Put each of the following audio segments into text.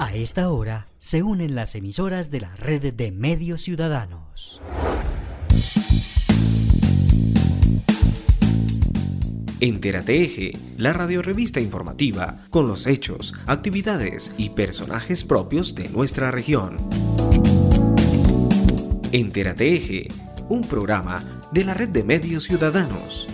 A esta hora se unen las emisoras de la red de medios ciudadanos. Entérate Eje, la radiorevista informativa con los hechos, actividades y personajes propios de nuestra región. Entérate Eje, un programa de la red de medios ciudadanos.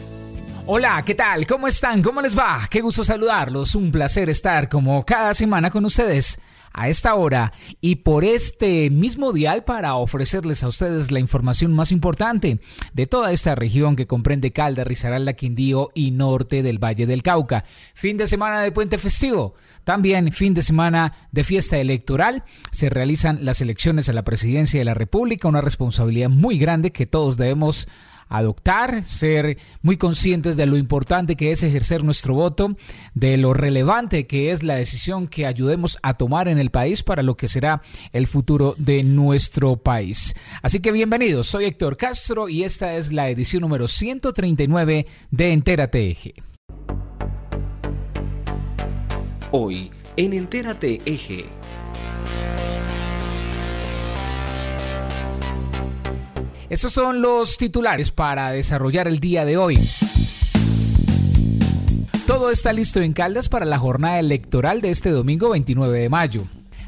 Hola, ¿qué tal? ¿Cómo están? ¿Cómo les va? Qué gusto saludarlos. Un placer estar como cada semana con ustedes a esta hora y por este mismo dial para ofrecerles a ustedes la información más importante de toda esta región que comprende Caldas, Risaralda, Quindío y norte del Valle del Cauca. Fin de semana de puente festivo. También fin de semana de fiesta electoral. Se realizan las elecciones a la presidencia de la República, una responsabilidad muy grande que todos debemos adoptar, ser muy conscientes de lo importante que es ejercer nuestro voto, de lo relevante que es la decisión que ayudemos a tomar en el país para lo que será el futuro de nuestro país. Así que bienvenidos, soy Héctor Castro y esta es la edición número 139 de Entérate Eje. Hoy en Entérate Eje. Estos son los titulares para desarrollar el día de hoy. Todo está listo en Caldas para la jornada electoral de este domingo 29 de mayo.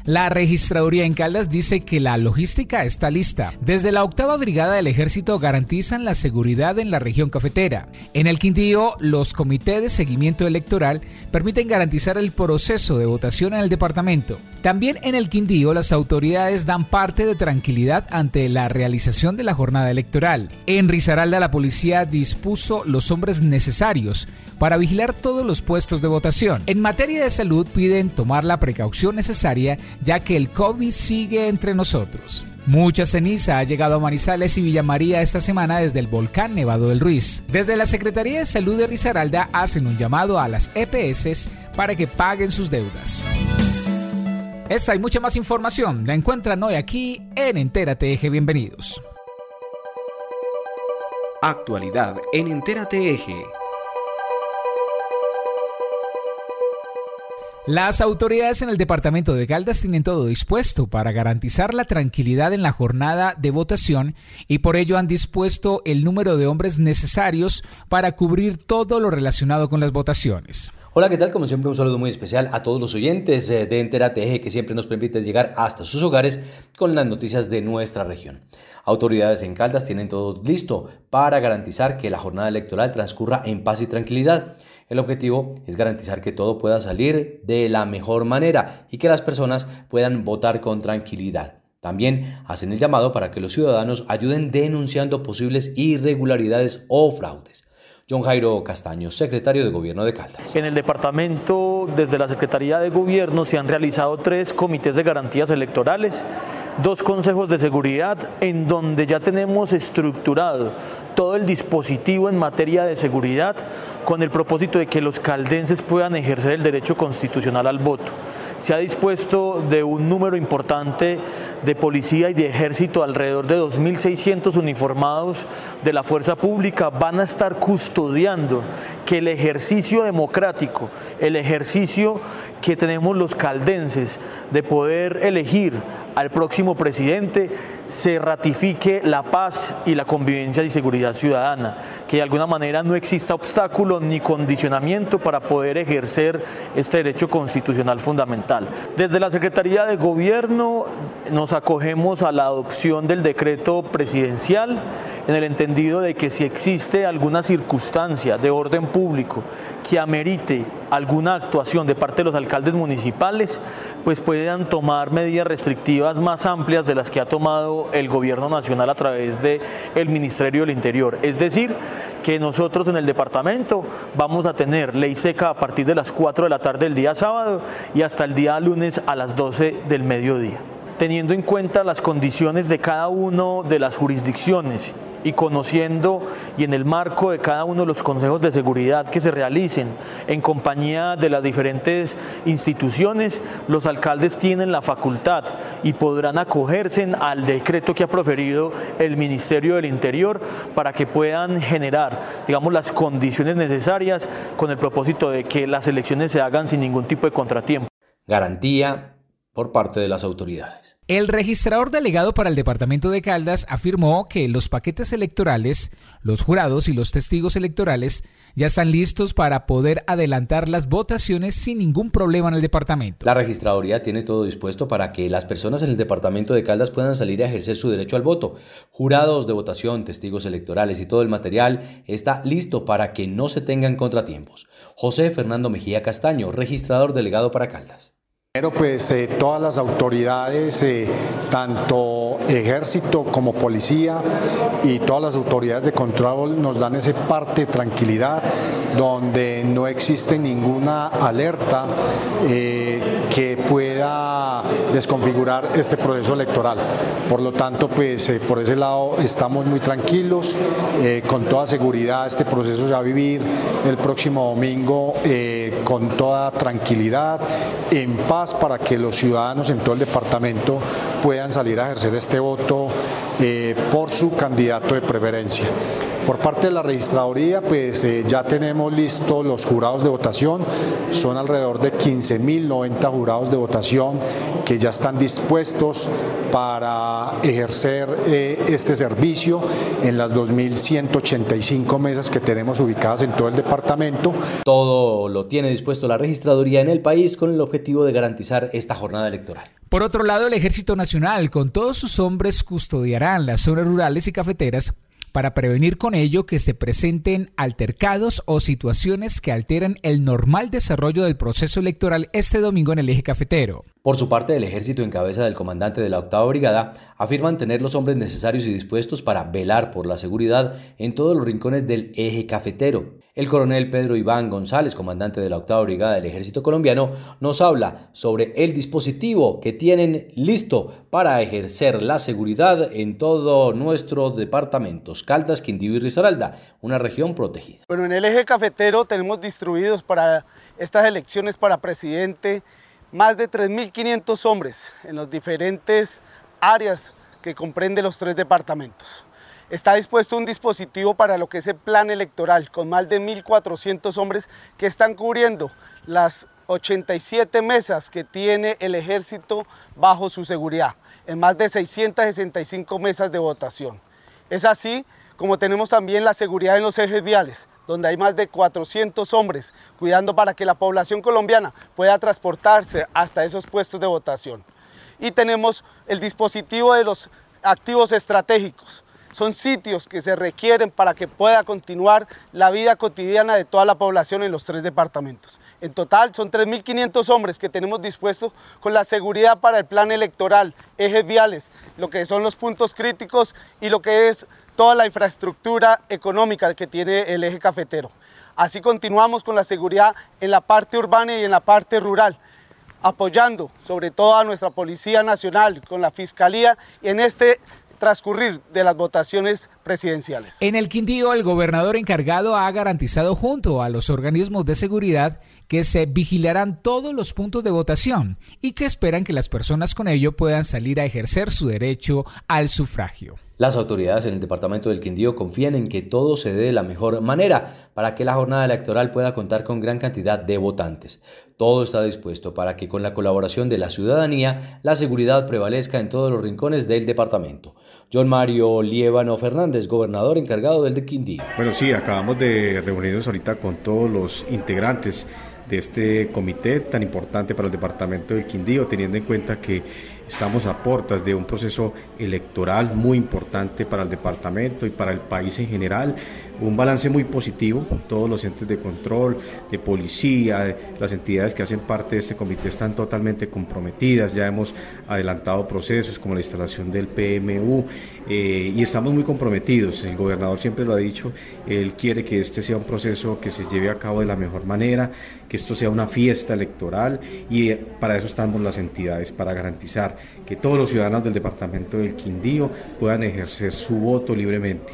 La registraduría en Caldas dice que la logística está lista. Desde la octava brigada del ejército garantizan la seguridad en la región cafetera. En el Quindío, los comités de seguimiento electoral permiten garantizar el proceso de votación en el departamento. También en el Quindío, las autoridades dan parte de tranquilidad ante la realización de la jornada electoral. En Risaralda, la policía dispuso los hombres necesarios para vigilar todos los puestos de votación. En materia de salud, piden tomar la precaución necesaria ya que el COVID sigue entre nosotros. Mucha ceniza ha llegado a Manizales y Villa María esta semana desde el volcán Nevado del Ruiz. Desde la Secretaría de Salud de Risaralda hacen un llamado a las EPS para que paguen sus deudas. Esta y mucha más información la encuentran hoy aquí en Entérate Eje. Bienvenidos. Actualidad en Entérate Eje. Las autoridades en el departamento de Caldas tienen todo dispuesto para garantizar la tranquilidad en la jornada de votación y por ello han dispuesto el número de hombres necesarios para cubrir todo lo relacionado con las votaciones. Hola, ¿qué tal? Como siempre, un saludo muy especial a todos los oyentes eh, de Entérate Eje que siempre nos permiten llegar hasta sus hogares con las noticias de nuestra región. Autoridades en Caldas tienen todo listo para garantizar que la jornada electoral transcurra en paz y tranquilidad. El objetivo es garantizar que todo pueda salir de la mejor manera y que las personas puedan votar con tranquilidad. También hacen el llamado para que los ciudadanos ayuden denunciando posibles irregularidades o fraudes. John Jairo Castaño, secretario de Gobierno de Caldas. En el departamento, desde la Secretaría de Gobierno, se han realizado tres comités de garantías electorales, dos consejos de seguridad, en donde ya tenemos estructurado todo el dispositivo en materia de seguridad con el propósito de que los caldenses puedan ejercer el derecho constitucional al voto. Se ha dispuesto de un número importante de policía y de ejército, alrededor de 2.600 uniformados de la fuerza pública van a estar custodiando que el ejercicio democrático, el ejercicio que tenemos los caldenses de poder elegir al próximo presidente, se ratifique la paz y la convivencia y seguridad ciudadana, que de alguna manera no exista obstáculo ni condicionamiento para poder ejercer este derecho constitucional fundamental. Desde la Secretaría de Gobierno nos acogemos a la adopción del decreto presidencial en el entendido de que si existe alguna circunstancia de orden público que amerite alguna actuación de parte de los alcaldes municipales, pues puedan tomar medidas restrictivas más amplias de las que ha tomado el gobierno nacional a través del el Ministerio del Interior. Es decir, que nosotros en el departamento vamos a tener ley seca a partir de las 4 de la tarde del día sábado y hasta el día lunes a las 12 del mediodía teniendo en cuenta las condiciones de cada una de las jurisdicciones y conociendo y en el marco de cada uno de los consejos de seguridad que se realicen en compañía de las diferentes instituciones, los alcaldes tienen la facultad y podrán acogerse al decreto que ha proferido el Ministerio del Interior para que puedan generar, digamos, las condiciones necesarias con el propósito de que las elecciones se hagan sin ningún tipo de contratiempo. Garantía por parte de las autoridades. El registrador delegado para el departamento de Caldas afirmó que los paquetes electorales, los jurados y los testigos electorales ya están listos para poder adelantar las votaciones sin ningún problema en el departamento. La registraduría tiene todo dispuesto para que las personas en el departamento de Caldas puedan salir a ejercer su derecho al voto. Jurados de votación, testigos electorales y todo el material está listo para que no se tengan contratiempos. José Fernando Mejía Castaño, registrador delegado para Caldas. Primero, pues eh, todas las autoridades, eh, tanto ejército como policía y todas las autoridades de control nos dan ese parte de tranquilidad donde no existe ninguna alerta eh, que pueda desconfigurar este proceso electoral. Por lo tanto, pues por ese lado estamos muy tranquilos, con toda seguridad este proceso se va a vivir el próximo domingo con toda tranquilidad, en paz para que los ciudadanos en todo el departamento puedan salir a ejercer este voto eh, por su candidato de preferencia. Por parte de la registraduría, pues eh, ya tenemos listos los jurados de votación, son alrededor de 15.090 jurados de votación que ya están dispuestos para ejercer eh, este servicio en las 2.185 mesas que tenemos ubicadas en todo el departamento. Todo lo tiene dispuesto la registraduría en el país con el objetivo de garantizar esta jornada electoral. Por otro lado, el Ejército Nacional, con todos sus hombres, custodiarán las zonas rurales y cafeteras para prevenir con ello que se presenten altercados o situaciones que alteren el normal desarrollo del proceso electoral este domingo en el eje cafetero. Por su parte, el ejército en cabeza del comandante de la octava brigada afirman tener los hombres necesarios y dispuestos para velar por la seguridad en todos los rincones del eje cafetero. El coronel Pedro Iván González, comandante de la octava brigada del ejército colombiano, nos habla sobre el dispositivo que tienen listo para ejercer la seguridad en todo nuestro departamentos, Caldas, Quindío y Risaralda, una región protegida. Bueno, en el eje cafetero tenemos distribuidos para estas elecciones para presidente más de 3.500 hombres en las diferentes áreas que comprende los tres departamentos. Está dispuesto un dispositivo para lo que es el plan electoral, con más de 1.400 hombres que están cubriendo las 87 mesas que tiene el ejército bajo su seguridad, en más de 665 mesas de votación. Es así como tenemos también la seguridad en los ejes viales, donde hay más de 400 hombres cuidando para que la población colombiana pueda transportarse hasta esos puestos de votación. Y tenemos el dispositivo de los activos estratégicos. Son sitios que se requieren para que pueda continuar la vida cotidiana de toda la población en los tres departamentos. En total son 3.500 hombres que tenemos dispuestos con la seguridad para el plan electoral, ejes viales, lo que son los puntos críticos y lo que es toda la infraestructura económica que tiene el eje cafetero. Así continuamos con la seguridad en la parte urbana y en la parte rural, apoyando sobre todo a nuestra Policía Nacional, con la Fiscalía en este transcurrir de las votaciones presidenciales. En el Quindío, el gobernador encargado ha garantizado junto a los organismos de seguridad que se vigilarán todos los puntos de votación y que esperan que las personas con ello puedan salir a ejercer su derecho al sufragio. Las autoridades en el departamento del Quindío confían en que todo se dé de la mejor manera para que la jornada electoral pueda contar con gran cantidad de votantes. Todo está dispuesto para que con la colaboración de la ciudadanía la seguridad prevalezca en todos los rincones del departamento. John Mario Lievano Fernández, gobernador encargado del de Quindío. Bueno, sí, acabamos de reunirnos ahorita con todos los integrantes de este comité tan importante para el departamento del Quindío, teniendo en cuenta que Estamos a puertas de un proceso electoral muy importante para el departamento y para el país en general. Un balance muy positivo. Todos los entes de control, de policía, las entidades que hacen parte de este comité están totalmente comprometidas. Ya hemos adelantado procesos como la instalación del PMU eh, y estamos muy comprometidos. El gobernador siempre lo ha dicho. Él quiere que este sea un proceso que se lleve a cabo de la mejor manera, que esto sea una fiesta electoral y eh, para eso estamos las entidades, para garantizar que todos los ciudadanos del departamento del Quindío puedan ejercer su voto libremente.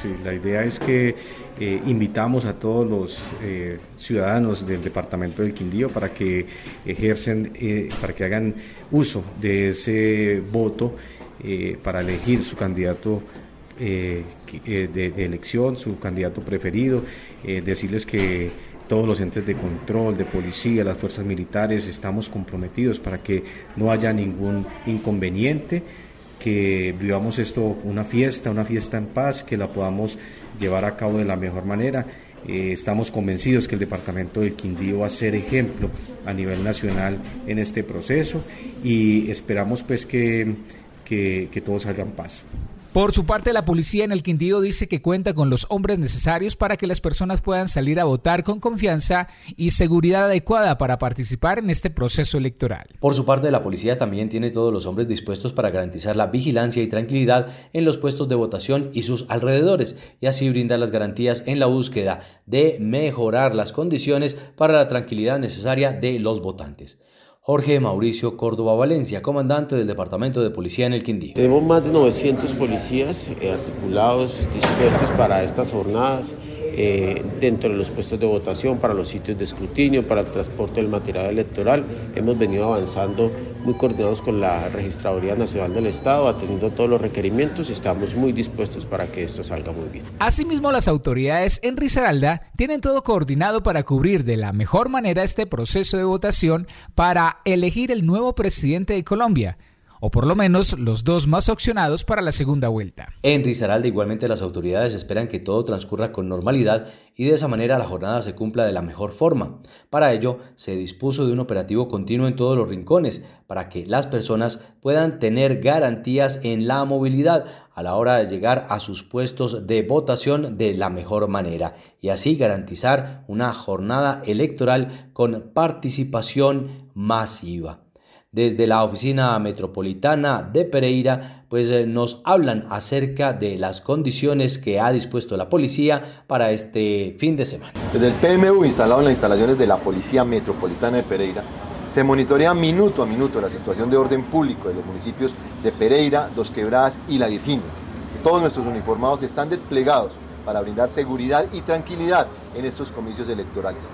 Sí, la idea es que eh, invitamos a todos los eh, ciudadanos del departamento del Quindío para que ejercen, eh, para que hagan uso de ese voto para elegir su candidato de, de, elección, su candidato preferido, decirles que todos los entes de control, de policía, las fuerzas militares, estamos comprometidos para que no haya ningún inconveniente, que vivamos esto una fiesta, una fiesta en paz, que la podamos llevar a cabo de la mejor manera. Eh, estamos convencidos que el departamento del Quindío va a ser ejemplo a nivel nacional en este proceso y esperamos pues que, que, que todo paz. Por su parte, la policía en el Quindío dice que cuenta con los hombres necesarios para que las personas puedan salir a votar con confianza y seguridad adecuada para participar en este proceso electoral. Por su parte, la policía también tiene todos los hombres dispuestos para garantizar la vigilancia y tranquilidad en los puestos de votación y sus alrededores y así brindar las garantías en la búsqueda de mejorar las condiciones para la tranquilidad necesaria de los votantes. Jorge Mauricio Córdoba Valencia, comandante del Departamento de Policía en el Quindío. Tenemos más de 900 policías eh, articulados, dispuestos para estas jornadas. Eh, dentro de los puestos de votación, para los sitios de escrutinio, para el transporte del material electoral. Hemos venido avanzando muy coordinados con la Registraduría Nacional del Estado, atendiendo todos los requerimientos y estamos muy dispuestos para que esto salga muy bien. Asimismo, las autoridades en Risaralda tienen todo coordinado para cubrir de la mejor manera este proceso de votación para elegir el nuevo presidente de Colombia o por lo menos los dos más opcionados para la segunda vuelta. En Risaralda igualmente las autoridades esperan que todo transcurra con normalidad y de esa manera la jornada se cumpla de la mejor forma. Para ello se dispuso de un operativo continuo en todos los rincones para que las personas puedan tener garantías en la movilidad a la hora de llegar a sus puestos de votación de la mejor manera y así garantizar una jornada electoral con participación masiva desde la oficina metropolitana de Pereira, pues eh, nos hablan acerca de las condiciones que ha dispuesto la policía para este fin de semana. Desde el PMU instalado en las instalaciones de la Policía Metropolitana de Pereira, se monitorea minuto a minuto la situación de orden público de los municipios de Pereira, Dos Quebradas y La Virginia. Todos nuestros uniformados están desplegados para brindar seguridad y tranquilidad en estos comicios electorales.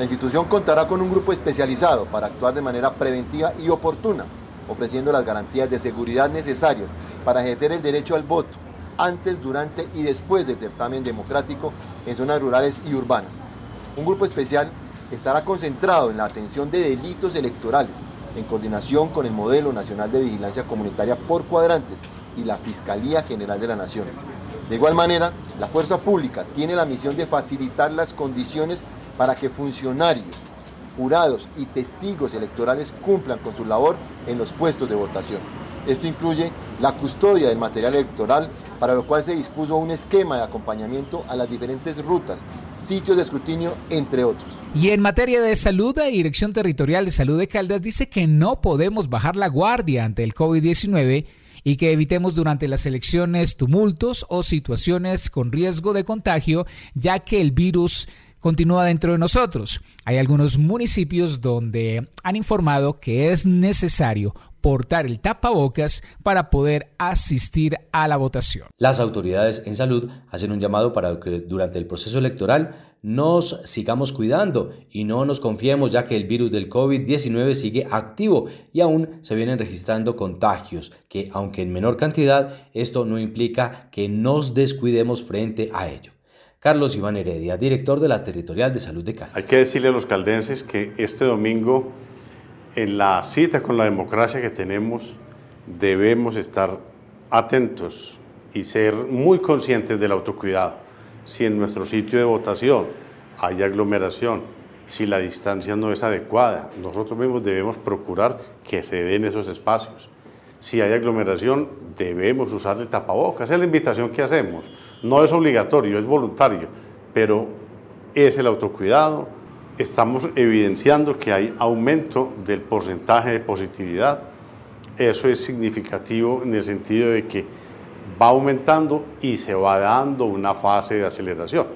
La institución contará con un grupo especializado para actuar de manera preventiva y oportuna, ofreciendo las garantías de seguridad necesarias para ejercer el derecho al voto antes, durante y después del certamen democrático en zonas rurales y urbanas. Un grupo especial estará concentrado en la atención de delitos electorales, en coordinación con el Modelo Nacional de Vigilancia Comunitaria por cuadrantes y la Fiscalía General de la Nación. De igual manera, la fuerza pública tiene la misión de facilitar las condiciones para que funcionarios, jurados y testigos electorales cumplan con su labor en los puestos de votación. Esto incluye la custodia del material electoral, para lo cual se dispuso un esquema de acompañamiento a las diferentes rutas, sitios de escrutinio, entre otros. Y en materia de salud, la Dirección Territorial de Salud de Caldas dice que no podemos bajar la guardia ante el COVID-19 y que evitemos durante las elecciones tumultos o situaciones con riesgo de contagio, ya que el virus continúa dentro de nosotros. Hay algunos municipios donde han informado que es necesario portar el tapabocas para poder asistir a la votación. Las autoridades en salud hacen un llamado para que durante el proceso electoral nos sigamos cuidando y no nos confiemos ya que el virus del COVID-19 sigue activo y aún se vienen registrando contagios, que aunque en menor cantidad, esto no implica que nos descuidemos frente a ello. Carlos Iván Heredia, director de la Territorial de Salud de Cali. Hay que decirle a los caldenses que este domingo, en la cita con la democracia que tenemos, debemos estar atentos y ser muy conscientes del autocuidado. Si en nuestro sitio de votación hay aglomeración, si la distancia no es adecuada, nosotros mismos debemos procurar que se den esos espacios. Si hay aglomeración, debemos usar el tapabocas. Esa es la invitación que hacemos. No es obligatorio, es voluntario, pero es el autocuidado. Estamos evidenciando que hay aumento del porcentaje de positividad. Eso es significativo en el sentido de que va aumentando y se va dando una fase de aceleración.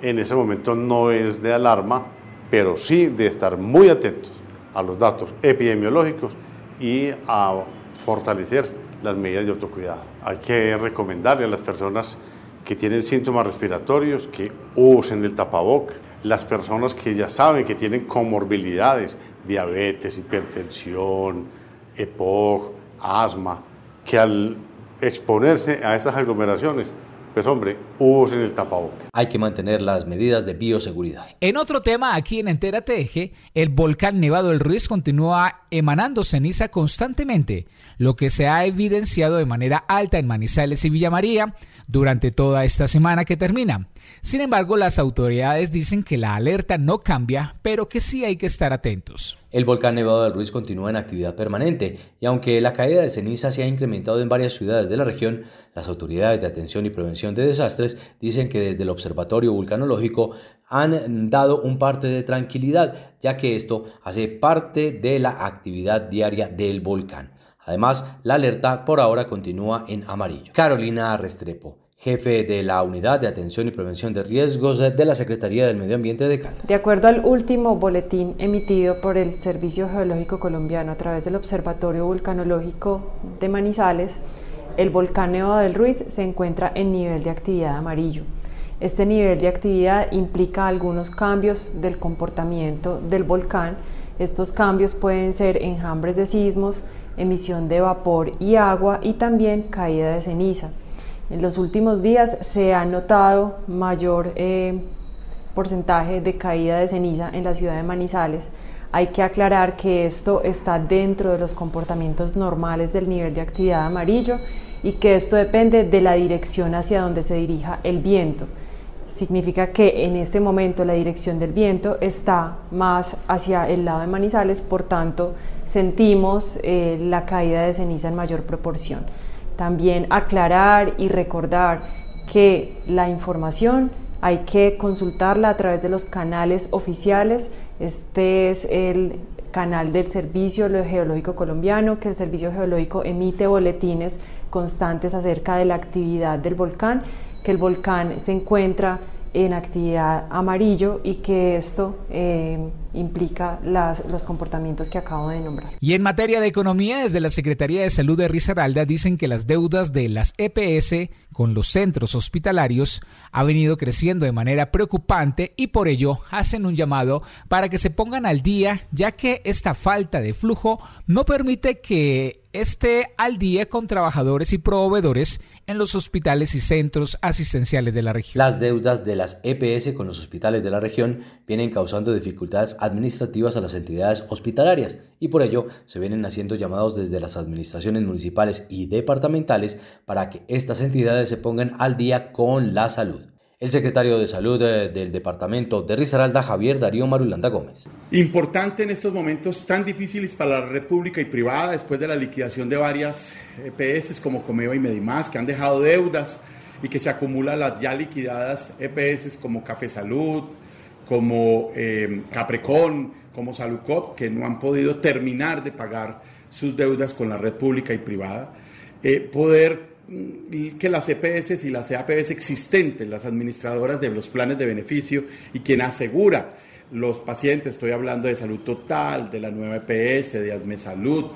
En ese momento no es de alarma, pero sí de estar muy atentos a los datos epidemiológicos y a fortalecer las medidas de autocuidado. Hay que recomendarle a las personas que tienen síntomas respiratorios que usen el tapaboca. Las personas que ya saben que tienen comorbilidades, diabetes, hipertensión, EPOC, asma, que al exponerse a esas aglomeraciones, pues hombre, usen el tapaboca. Hay que mantener las medidas de bioseguridad. En otro tema, aquí en Entera Teje, el volcán Nevado del Ruiz continúa emanando ceniza constantemente, lo que se ha evidenciado de manera alta en Manizales y Villa María durante toda esta semana que termina. Sin embargo, las autoridades dicen que la alerta no cambia, pero que sí hay que estar atentos. El volcán Nevado del Ruiz continúa en actividad permanente y aunque la caída de ceniza se ha incrementado en varias ciudades de la región, las autoridades de atención y prevención de desastres dicen que desde el Observatorio Vulcanológico han dado un parte de tranquilidad, ya que esto hace parte de la actividad diaria del volcán. Además, la alerta por ahora continúa en amarillo. Carolina Restrepo jefe de la Unidad de Atención y Prevención de Riesgos de la Secretaría del Medio Ambiente de Caldas. De acuerdo al último boletín emitido por el Servicio Geológico Colombiano a través del Observatorio Vulcanológico de Manizales, el volcán Nevado del Ruiz se encuentra en nivel de actividad amarillo. Este nivel de actividad implica algunos cambios del comportamiento del volcán. Estos cambios pueden ser enjambres de sismos, emisión de vapor y agua y también caída de ceniza. En los últimos días se ha notado mayor eh, porcentaje de caída de ceniza en la ciudad de Manizales. Hay que aclarar que esto está dentro de los comportamientos normales del nivel de actividad amarillo y que esto depende de la dirección hacia donde se dirija el viento. Significa que en este momento la dirección del viento está más hacia el lado de Manizales, por tanto sentimos eh, la caída de ceniza en mayor proporción. También aclarar y recordar que la información hay que consultarla a través de los canales oficiales. Este es el canal del Servicio Geológico Colombiano, que el Servicio Geológico emite boletines constantes acerca de la actividad del volcán, que el volcán se encuentra en actividad amarillo y que esto eh, implica los comportamientos que acabo de nombrar. Y en materia de economía, desde la Secretaría de Salud de Risaralda dicen que las deudas de las EPS con los centros hospitalarios ha venido creciendo de manera preocupante y por ello hacen un llamado para que se pongan al día, ya que esta falta de flujo no permite que esté al día con trabajadores y proveedores en los hospitales y centros asistenciales de la región. Las deudas de las EPS con los hospitales de la región vienen causando dificultades administrativas a las entidades hospitalarias y por ello se vienen haciendo llamados desde las administraciones municipales y departamentales para que estas entidades se pongan al día con la salud. El secretario de Salud eh, del departamento de Risaralda, Javier Darío Marulanda Gómez. Importante en estos momentos tan difíciles para la red pública y privada, después de la liquidación de varias EPS como Comeva y Medimás, que han dejado deudas y que se acumulan las ya liquidadas EPS como Café Salud, como eh, Caprecon, como Salucop, que no han podido terminar de pagar sus deudas con la red pública y privada, eh, poder que las EPS y las EAPS existentes, las administradoras de los planes de beneficio y quien asegura los pacientes, estoy hablando de salud total, de la nueva EPS, de Asme Salud,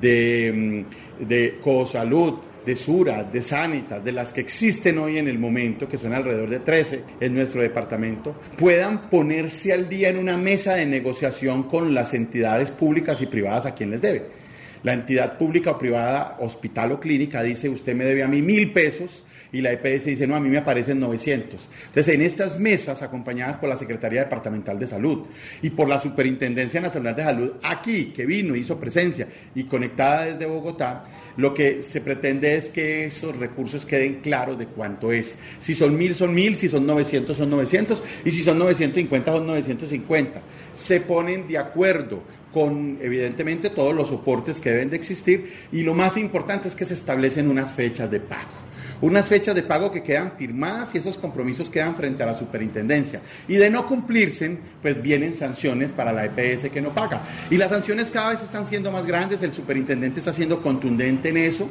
de, mm, de Cosalud, de Sura, de Sanitas, de las que existen hoy en el momento, que son alrededor de 13 en nuestro departamento, puedan ponerse al día en una mesa de negociación con las entidades públicas y privadas a quien les debe. La entidad pública o privada, hospital o clínica, dice, usted me debe a mí mil pesos, y la EPS dice, no, a mí me aparecen 900. Entonces, en estas mesas, acompañadas por la Secretaría Departamental de Salud y por la Superintendencia Nacional de Salud, aquí, que vino, hizo presencia y conectada desde Bogotá, lo que se pretende es que esos recursos queden claros de cuánto es. Si son mil, son mil, si son 900, son 900, y si son 950, son 950. Se ponen de acuerdo con evidentemente todos los soportes que deben de existir y lo más importante es que se establecen unas fechas de pago unas fechas de pago que quedan firmadas y esos compromisos quedan frente a la superintendencia. Y de no cumplirse, pues vienen sanciones para la EPS que no paga. Y las sanciones cada vez están siendo más grandes, el superintendente está siendo contundente en eso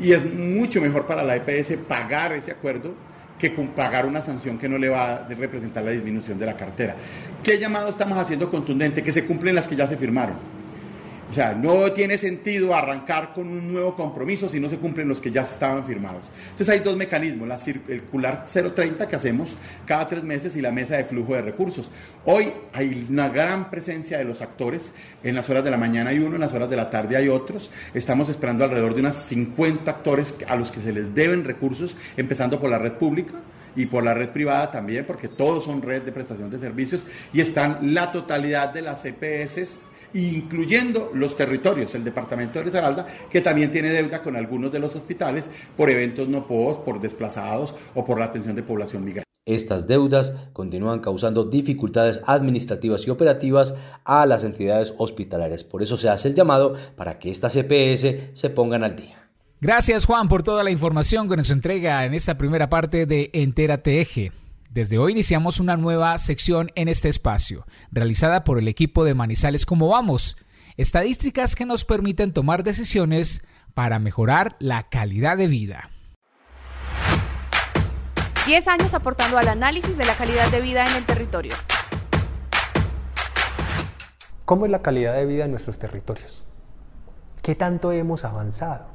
y es mucho mejor para la EPS pagar ese acuerdo que pagar una sanción que no le va a representar la disminución de la cartera. ¿Qué llamado estamos haciendo contundente? Que se cumplen las que ya se firmaron. O sea, no tiene sentido arrancar con un nuevo compromiso si no se cumplen los que ya estaban firmados. Entonces hay dos mecanismos, la circular 030 que hacemos cada tres meses y la mesa de flujo de recursos. Hoy hay una gran presencia de los actores, en las horas de la mañana hay uno, en las horas de la tarde hay otros. Estamos esperando alrededor de unas 50 actores a los que se les deben recursos, empezando por la red pública y por la red privada también, porque todos son red de prestación de servicios y están la totalidad de las EPS incluyendo los territorios, el departamento de Risaralda, que también tiene deuda con algunos de los hospitales por eventos no POS, por desplazados o por la atención de población migrante. Estas deudas continúan causando dificultades administrativas y operativas a las entidades hospitalarias. Por eso se hace el llamado para que estas EPS se pongan al día. Gracias Juan por toda la información que nos entrega en esta primera parte de Entérate Eje. Desde hoy iniciamos una nueva sección en este espacio, realizada por el equipo de Manizales Como Vamos, estadísticas que nos permiten tomar decisiones para mejorar la calidad de vida. 10 años aportando al análisis de la calidad de vida en el territorio. ¿Cómo es la calidad de vida en nuestros territorios? ¿Qué tanto hemos avanzado?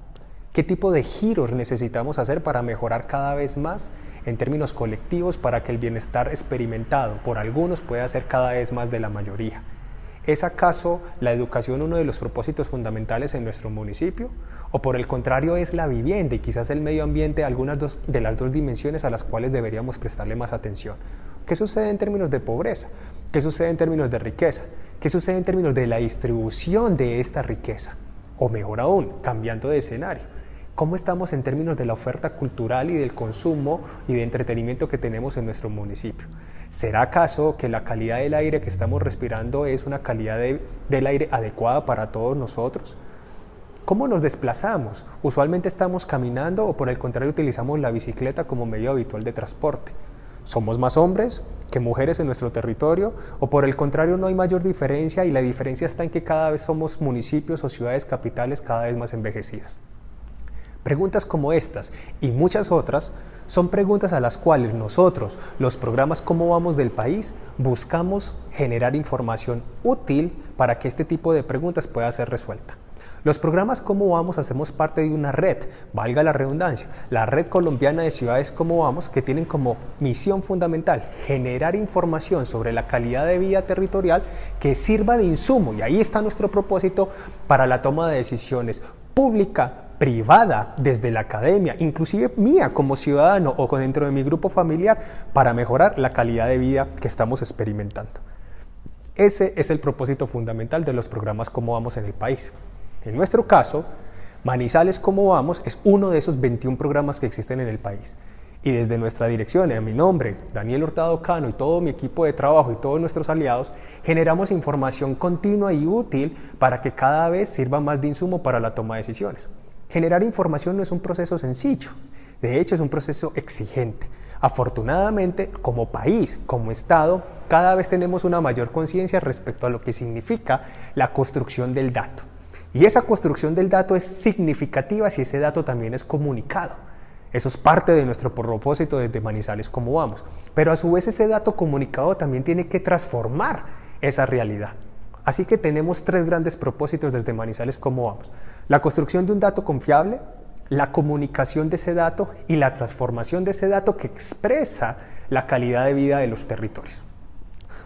¿Qué tipo de giros necesitamos hacer para mejorar cada vez más en términos colectivos para que el bienestar experimentado por algunos pueda ser cada vez más de la mayoría? ¿Es acaso la educación uno de los propósitos fundamentales en nuestro municipio? ¿O por el contrario es la vivienda y quizás el medio ambiente algunas de las dos dimensiones a las cuales deberíamos prestarle más atención? ¿Qué sucede en términos de pobreza? ¿Qué sucede en términos de riqueza? ¿Qué sucede en términos de la distribución de esta riqueza? O mejor aún, cambiando de escenario cómo estamos en términos de la oferta cultural y del consumo y de entretenimiento que tenemos en nuestro municipio. ¿Será acaso que la calidad del aire que estamos respirando es una calidad del aire adecuada para todos nosotros? ¿Cómo nos desplazamos? ¿Usualmente estamos caminando o por el contrario utilizamos la bicicleta como medio habitual de transporte? ¿Somos más hombres que mujeres en nuestro territorio? ¿O por el contrario no hay mayor diferencia y la diferencia está en que cada vez somos municipios o ciudades capitales cada vez más envejecidas? Preguntas como estas y muchas otras son preguntas a las cuales nosotros, los programas Cómo vamos del país, buscamos generar información útil para que este tipo de preguntas pueda ser resuelta. Los programas Cómo Vamos hacemos parte de una red, valga la redundancia, la Red Colombiana de Ciudades Cómo Vamos, que tienen como misión fundamental generar información sobre la calidad de vida territorial que sirva de insumo, y ahí está nuestro propósito para la toma de decisiones pública, privada desde la academia, inclusive mía como ciudadano o dentro de mi grupo familiar, para mejorar la calidad de vida que estamos experimentando. Ese es el propósito fundamental de los programas Como Vamos en el país. En nuestro caso, Manizales Como Vamos es uno de esos 21 programas que existen en el país. Y desde nuestra dirección, en mi nombre, Daniel Hurtado Cano y todo mi equipo de trabajo y todos nuestros aliados, generamos información continua y útil para que cada vez sirva más de insumo para la toma de decisiones. Generar información no es un proceso sencillo, de hecho es un proceso exigente. Afortunadamente, como país, como Estado, cada vez tenemos una mayor conciencia respecto a lo que significa la construcción del dato. Y esa construcción del dato es significativa si ese dato también es comunicado. Eso es parte de nuestro propósito desde Manizales como vamos. Pero a su vez ese dato comunicado también tiene que transformar esa realidad. Así que tenemos tres grandes propósitos desde Manizales como vamos. La construcción de un dato confiable, la comunicación de ese dato y la transformación de ese dato que expresa la calidad de vida de los territorios.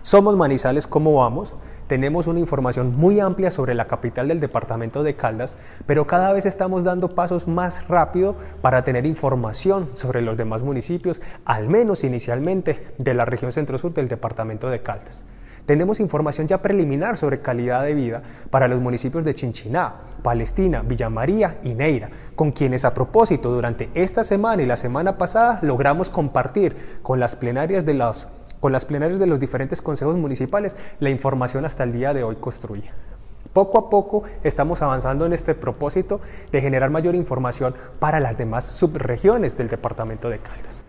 Somos Manizales como vamos, tenemos una información muy amplia sobre la capital del departamento de Caldas, pero cada vez estamos dando pasos más rápido para tener información sobre los demás municipios, al menos inicialmente de la región centro-sur del departamento de Caldas. Tenemos información ya preliminar sobre calidad de vida para los municipios de Chinchiná, Palestina, Villa María y Neira, con quienes a propósito durante esta semana y la semana pasada logramos compartir con las plenarias de los, con las plenarias de los diferentes consejos municipales la información hasta el día de hoy construida. Poco a poco estamos avanzando en este propósito de generar mayor información para las demás subregiones del departamento de Caldas.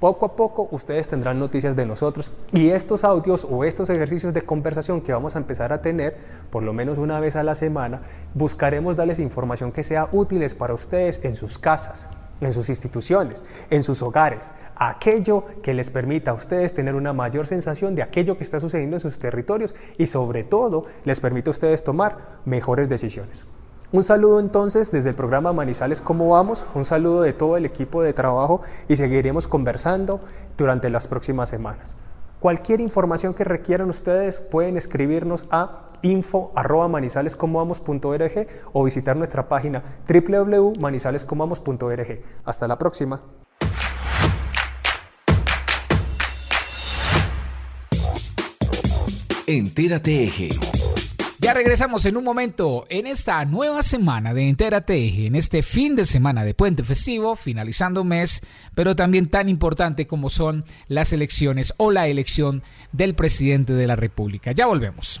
Poco a poco ustedes tendrán noticias de nosotros y estos audios o estos ejercicios de conversación que vamos a empezar a tener por lo menos una vez a la semana, buscaremos darles información que sea útiles para ustedes en sus casas, en sus instituciones, en sus hogares, aquello que les permita a ustedes tener una mayor sensación de aquello que está sucediendo en sus territorios y sobre todo les permita a ustedes tomar mejores decisiones. Un saludo entonces desde el programa Manizales, ¿cómo vamos? Un saludo de todo el equipo de trabajo y seguiremos conversando durante las próximas semanas. Cualquier información que requieran ustedes pueden escribirnos a info.manizalescomovamos.org o visitar nuestra página www.manizalescomovamos.org. Hasta la próxima. Entérate Eje. Ya regresamos en un momento en esta nueva semana de Entérate en este fin de semana de puente festivo, finalizando mes, pero también tan importante como son las elecciones o la elección del presidente de la República. Ya volvemos.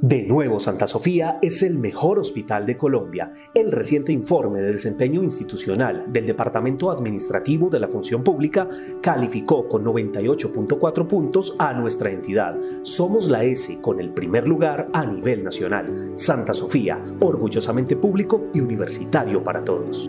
De nuevo, Santa Sofía es el mejor hospital de Colombia. El reciente informe de desempeño institucional del Departamento Administrativo de la Función Pública calificó con 98.4 puntos a nuestra entidad. Somos la S con el primer lugar a nivel nacional. Santa Sofía, orgullosamente público y universitario para todos.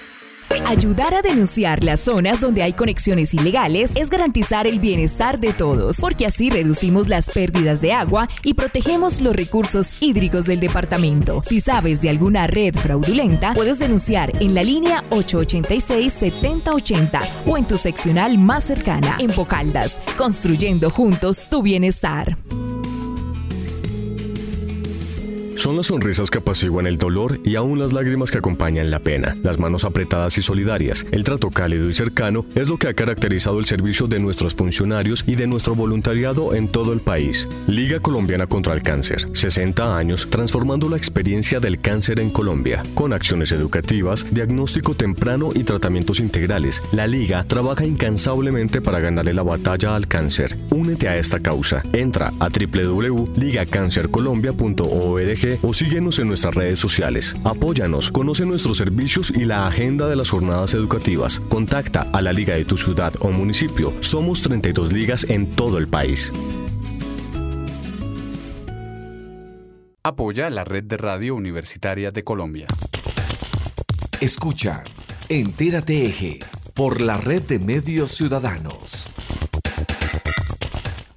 Ayudar a denunciar las zonas donde hay conexiones ilegales es garantizar el bienestar de todos, porque así reducimos las pérdidas de agua y protegemos los recursos hídricos del departamento. Si sabes de alguna red fraudulenta, puedes denunciar en la línea 886-7080 o en tu seccional más cercana en Pocaldas, construyendo juntos tu bienestar. Son las sonrisas que apaciguan el dolor y aún las lágrimas que acompañan la pena. Las manos apretadas y solidarias, el trato cálido y cercano es lo que ha caracterizado el servicio de nuestros funcionarios y de nuestro voluntariado en todo el país. Liga Colombiana contra el Cáncer. 60 años transformando la experiencia del cáncer en Colombia. Con acciones educativas, diagnóstico temprano y tratamientos integrales, la Liga trabaja incansablemente para ganarle la batalla al cáncer. Únete a esta causa. Entra a www.ligacancercolombia.org o síguenos en nuestras redes sociales. Apóyanos, conoce nuestros servicios y la agenda de las jornadas educativas. Contacta a la liga de tu ciudad o municipio. Somos 32 ligas en todo el país. Apoya la red de radio universitaria de Colombia. Escucha, Entérate Eje, por la red de medios ciudadanos.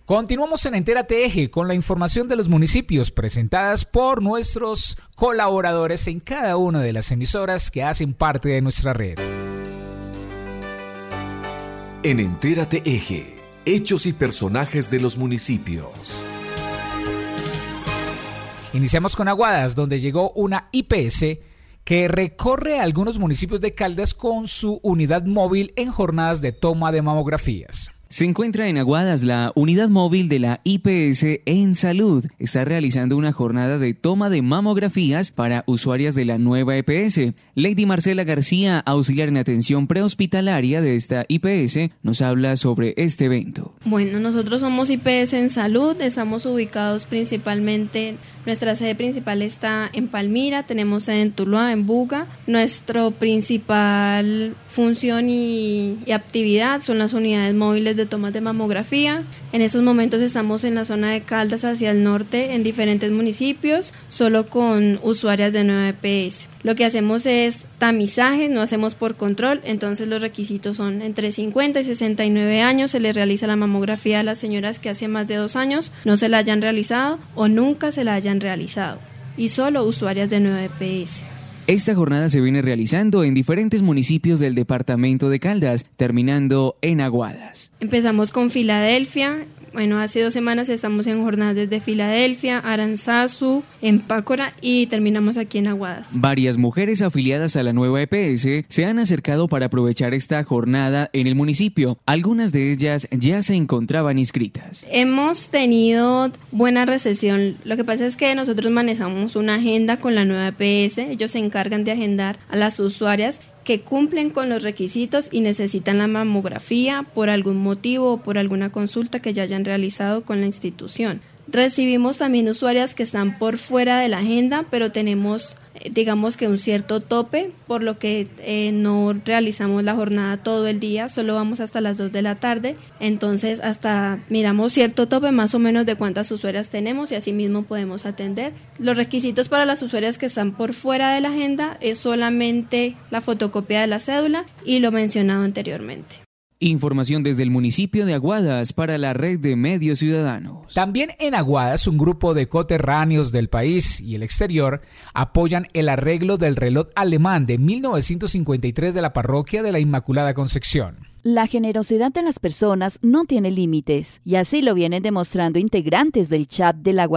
Continuamos en Entérate Eje con la información de los municipios presentadas por nuestros colaboradores en cada una de las emisoras que hacen parte de nuestra red. En Entérate Eje, hechos y personajes de los municipios. Iniciamos con Aguadas, donde llegó una IPS que recorre algunos municipios de Caldas con su unidad móvil en jornadas de toma de mamografías. Se encuentra en Aguadas la unidad móvil de la IPS en salud. Está realizando una jornada de toma de mamografías para usuarias de la nueva EPS. Lady Marcela García, auxiliar en atención prehospitalaria de esta IPS, nos habla sobre este evento. Bueno, nosotros somos IPS en salud, estamos ubicados principalmente nuestra sede principal está en Palmira, tenemos sede en Tuluá, en Buga. Nuestra principal función y, y, actividad son las unidades móviles de tomas de mamografía. En estos momentos estamos en la zona de Caldas hacia el norte, en diferentes municipios, solo con usuarias de 9 EPS. Lo que hacemos es tamizaje, no hacemos por control, entonces los requisitos son entre 50 y 69 años, se le realiza la mamografía a las señoras que hace más de dos años no se la hayan realizado o nunca se la hayan realizado, y solo usuarias de 9 EPS. Esta jornada se viene realizando en diferentes municipios del departamento de Caldas, terminando en Aguadas. Empezamos con Filadelfia, bueno, hace dos semanas estamos en jornadas desde Filadelfia, Aranzazu, en Pácora y terminamos aquí en Aguadas. Varias mujeres afiliadas a la nueva EPS se han acercado para aprovechar esta jornada en el municipio. Algunas de ellas ya se encontraban inscritas. Hemos tenido buena recesión. Lo que pasa es que nosotros manejamos una agenda con la nueva EPS. Ellos se encargan de agendar a las usuarias que cumplen con los requisitos y necesitan la mamografía por algún motivo o por alguna consulta que ya hayan realizado con la institución. Recibimos también usuarias que están por fuera de la agenda, pero tenemos eh, digamos que un cierto tope, por lo que eh, no realizamos la jornada todo el día, solo vamos hasta las 2 de la tarde, entonces hasta miramos cierto tope más o menos de cuántas usuarias tenemos y así mismo podemos atender. Los requisitos para las usuarias que están por fuera de la agenda es solamente la fotocopia de la cédula y lo mencionado anteriormente. Información desde el municipio de Aguadas para la red de medios ciudadanos. También en Aguadas, un grupo de coterráneos del país y el exterior apoyan el arreglo del reloj alemán de 1953 de la parroquia de la Inmaculada Concepción. La generosidad de las personas no tiene límites, y así lo vienen demostrando integrantes del chat de la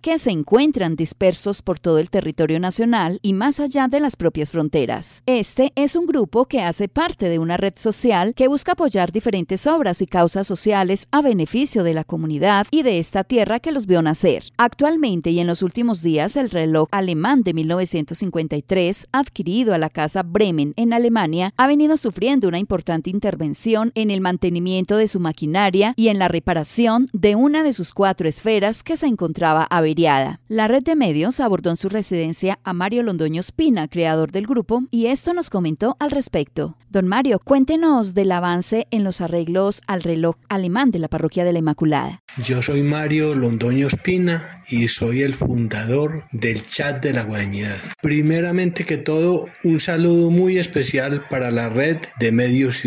que se encuentran dispersos por todo el territorio nacional y más allá de las propias fronteras. Este es un grupo que hace parte de una red social que busca apoyar diferentes obras y causas sociales a beneficio de la comunidad y de esta tierra que los vio nacer. Actualmente y en los últimos días, el reloj alemán de 1953, adquirido a la casa Bremen en Alemania, ha venido sufriendo una importante intervención intervención en el mantenimiento de su maquinaria y en la reparación de una de sus cuatro esferas que se encontraba averiada. La red de medios abordó en su residencia a Mario Londoño Espina, creador del grupo, y esto nos comentó al respecto. Don Mario, cuéntenos del avance en los arreglos al reloj alemán de la parroquia de la Inmaculada. Yo soy Mario Londoño Espina y soy el fundador del chat de la Guadañidad. Primeramente que todo, un saludo muy especial para la red de medios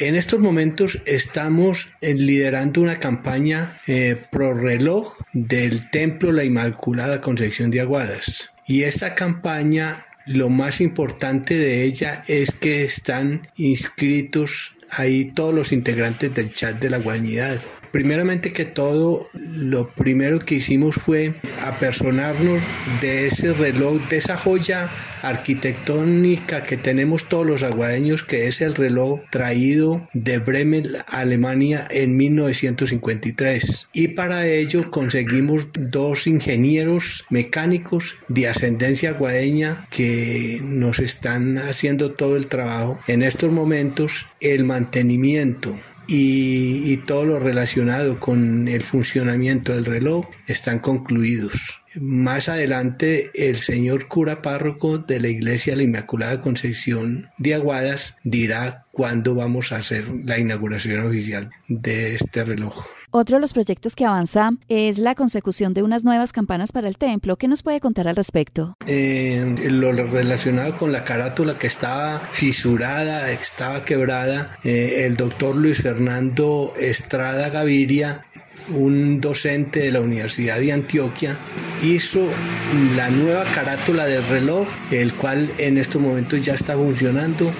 En estos momentos estamos liderando una campaña eh, pro reloj del Templo La Inmaculada Concepción de Aguadas. Y esta campaña lo más importante de ella es que están inscritos ahí todos los integrantes del chat de la Guadañidad. Primeramente que todo, lo primero que hicimos fue apersonarnos de ese reloj, de esa joya arquitectónica que tenemos todos los aguadeños, que es el reloj traído de Bremen, Alemania, en 1953. Y para ello conseguimos dos ingenieros mecánicos de ascendencia aguadeña que nos están haciendo todo el trabajo. En estos momentos, el mantenimiento y, todo lo relacionado con el funcionamiento del reloj están concluidos. Más adelante, el señor cura párroco de la Iglesia de la Inmaculada Concepción de Aguadas dirá cuándo vamos a hacer la inauguración oficial de este reloj. Otro de los proyectos que avanza es la consecución de unas nuevas campanas para el templo. ¿Qué nos puede contar al respecto? Eh, lo relacionado con la carátula que estaba fisurada, estaba quebrada, eh, el doctor Luis Fernando Estrada Gaviria un docente de la Universidad de Antioquia, hizo la nueva carátula del reloj, el cual en estos momentos ya está funcionando,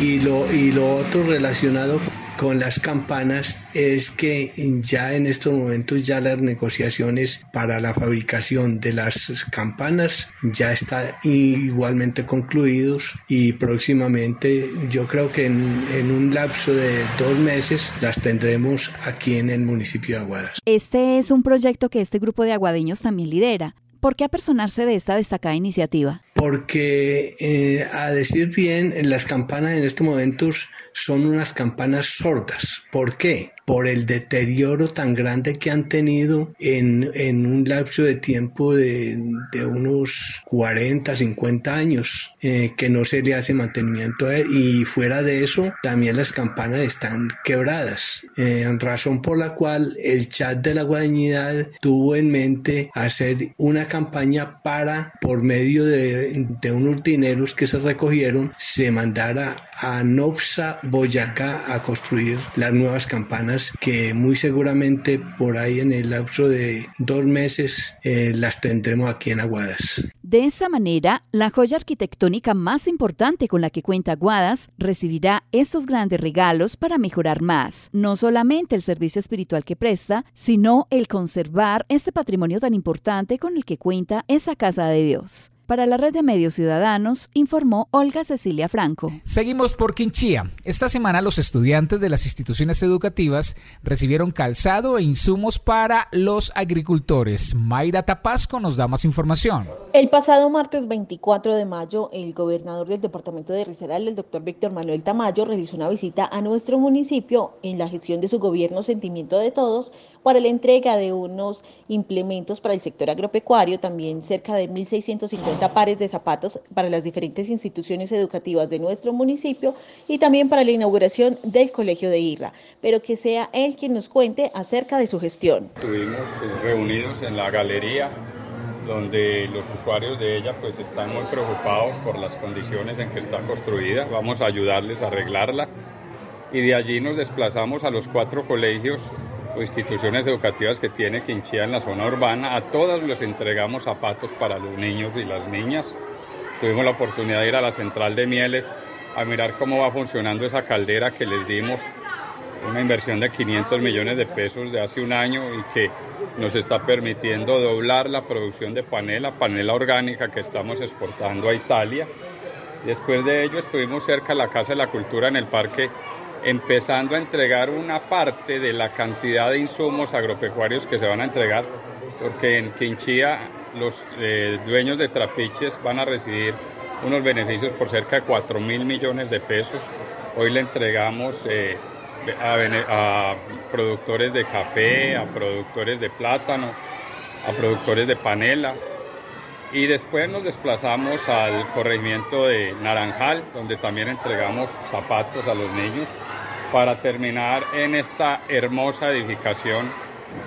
y lo, y lo otro relacionado con las campanas es que ya en estos momentos ya las negociaciones para la fabricación de las campanas ya están igualmente concluidos y próximamente yo creo que en, en, un lapso de dos meses las tendremos aquí en el municipio de Aguadas. Este es un proyecto que este grupo de aguadeños también lidera. ¿Por qué apersonarse de esta destacada iniciativa? Porque, eh, a decir bien, las campanas en estos momentos son unas campanas sordas. ¿Por qué? por el deterioro tan grande que han tenido en, en un lapso de tiempo de, de, unos 40, 50 años, eh, que no se le hace mantenimiento a él. Y fuera de eso, también las campanas están quebradas, eh, razón por la cual el chat de la guadañidad tuvo en mente hacer una campaña para, por medio de, de unos dineros que se recogieron, se mandara a Nopsa, Boyacá, a construir las nuevas campanas que muy seguramente por ahí en el lapso de dos meses eh, las tendremos aquí en Aguadas. De esta manera, la joya arquitectónica más importante con la que cuenta Aguadas recibirá estos grandes regalos para mejorar más, no solamente el servicio espiritual que presta, sino el conservar este patrimonio tan importante con el que cuenta esa casa de Dios. Para la red de medios ciudadanos, informó Olga Cecilia Franco. Seguimos por Quinchía. Esta semana los estudiantes de las instituciones educativas recibieron calzado e insumos para los agricultores. Mayra Tapasco nos da más información. El pasado martes 24 de mayo, el gobernador del departamento de Risaralda, el doctor Víctor Manuel Tamayo, realizó una visita a nuestro municipio en la gestión de su gobierno Sentimiento de Todos, para la entrega de unos implementos para el sector agropecuario, también cerca de 1.650 pares de zapatos para las diferentes instituciones educativas de nuestro municipio y también para la inauguración del Colegio de Irra. Pero que sea él quien nos cuente acerca de su gestión. Estuvimos eh, reunidos en la galería donde los usuarios de ella pues están muy preocupados por las condiciones en que está construida. Vamos a ayudarles a arreglarla y de allí nos desplazamos a los cuatro colegios instituciones educativas que tiene Quinchía en la zona urbana. A todas les entregamos zapatos para los niños y las niñas. Tuvimos la oportunidad de ir a la central de Mieles a mirar cómo va funcionando esa caldera que les dimos una inversión de 500 millones de pesos de hace un año y que nos está permitiendo doblar la producción de panela, panela orgánica que estamos exportando a Italia. Después de ello estuvimos cerca de la Casa de la Cultura en el Parque empezando a entregar una parte de la cantidad de insumos agropecuarios que se van a entregar, porque en Quinchía los eh, dueños de trapiches van a recibir unos beneficios por cerca de 4 mil millones de pesos. Hoy le entregamos eh, a, productores de café, a productores de plátano, a productores de panela. Y después nos desplazamos al corregimiento de Naranjal, donde también entregamos zapatos a los niños, para terminar en esta hermosa edificación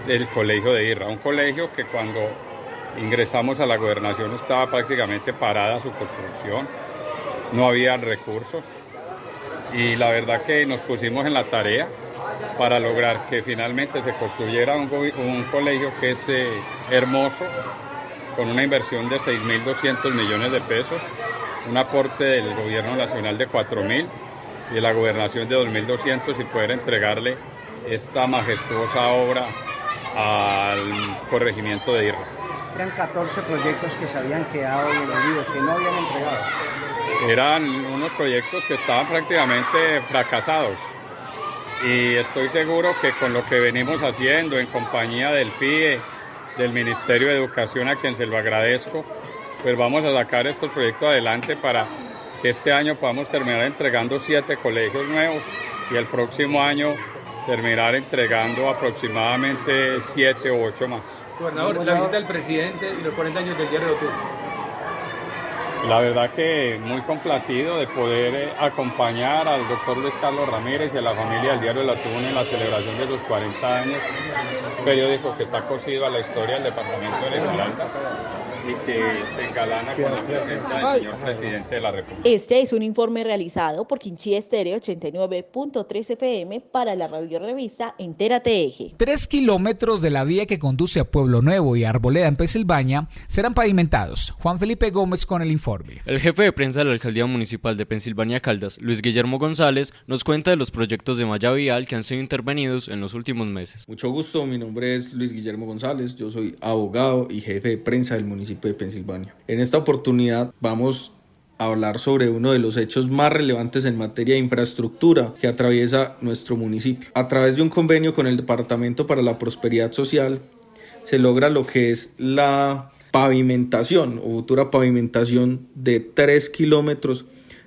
del Colegio de Irra. Un colegio que cuando ingresamos a la gobernación estaba prácticamente parada su construcción, no había recursos, y la verdad que nos pusimos en la tarea para lograr que finalmente se construyera un, colegio que es eh, hermoso, con una inversión de 6.200 millones de pesos, un aporte del gobierno nacional de 4.000 y de la gobernación de 2.200 y poder entregarle esta majestuosa obra al corregimiento de Irra. Eran 14 proyectos que se habían quedado en el olvido, que no habían entregado eran unos proyectos que estaban prácticamente fracasados. Y estoy seguro que con lo que venimos haciendo en compañía del FIE, del Ministerio de Educación, a quien se lo agradezco, pues vamos a sacar estos proyectos adelante para que este año podamos terminar entregando siete colegios nuevos y el próximo año terminar entregando aproximadamente siete u ocho más. Gobernador, la visita del presidente y los 40 años del diario de octubre. La verdad que muy complacido de poder eh, acompañar al doctor Luis Carlos Ramírez y a la familia del Diario de la Tuna en la celebración de sus 40 años, un periódico que está cosido a la historia del departamento de Esmeralda y que se engalana con la presencia del señor presidente de la República. Este es un informe realizado por Quinchí Estéreo 89.3 FM para la radio revista Entérate Eje. Tres kilómetros de la vía que conduce a Pueblo Nuevo y Arboleda en Pensilvania serán pavimentados. Juan Felipe Gómez con el informe. El jefe de prensa de la Alcaldía Municipal de Pensilvania Caldas, Luis Guillermo González, nos cuenta de los proyectos de malla vial que han sido intervenidos en los últimos meses. Mucho gusto, mi nombre es Luis Guillermo González, yo soy abogado y jefe de prensa del municipio de Pensilvania. En esta oportunidad vamos a hablar sobre uno de los hechos más relevantes en materia de infraestructura que atraviesa nuestro municipio. A través de un convenio con el Departamento para la Prosperidad Social se logra lo que es la pavimentación o futura pavimentación de 3 kilómetros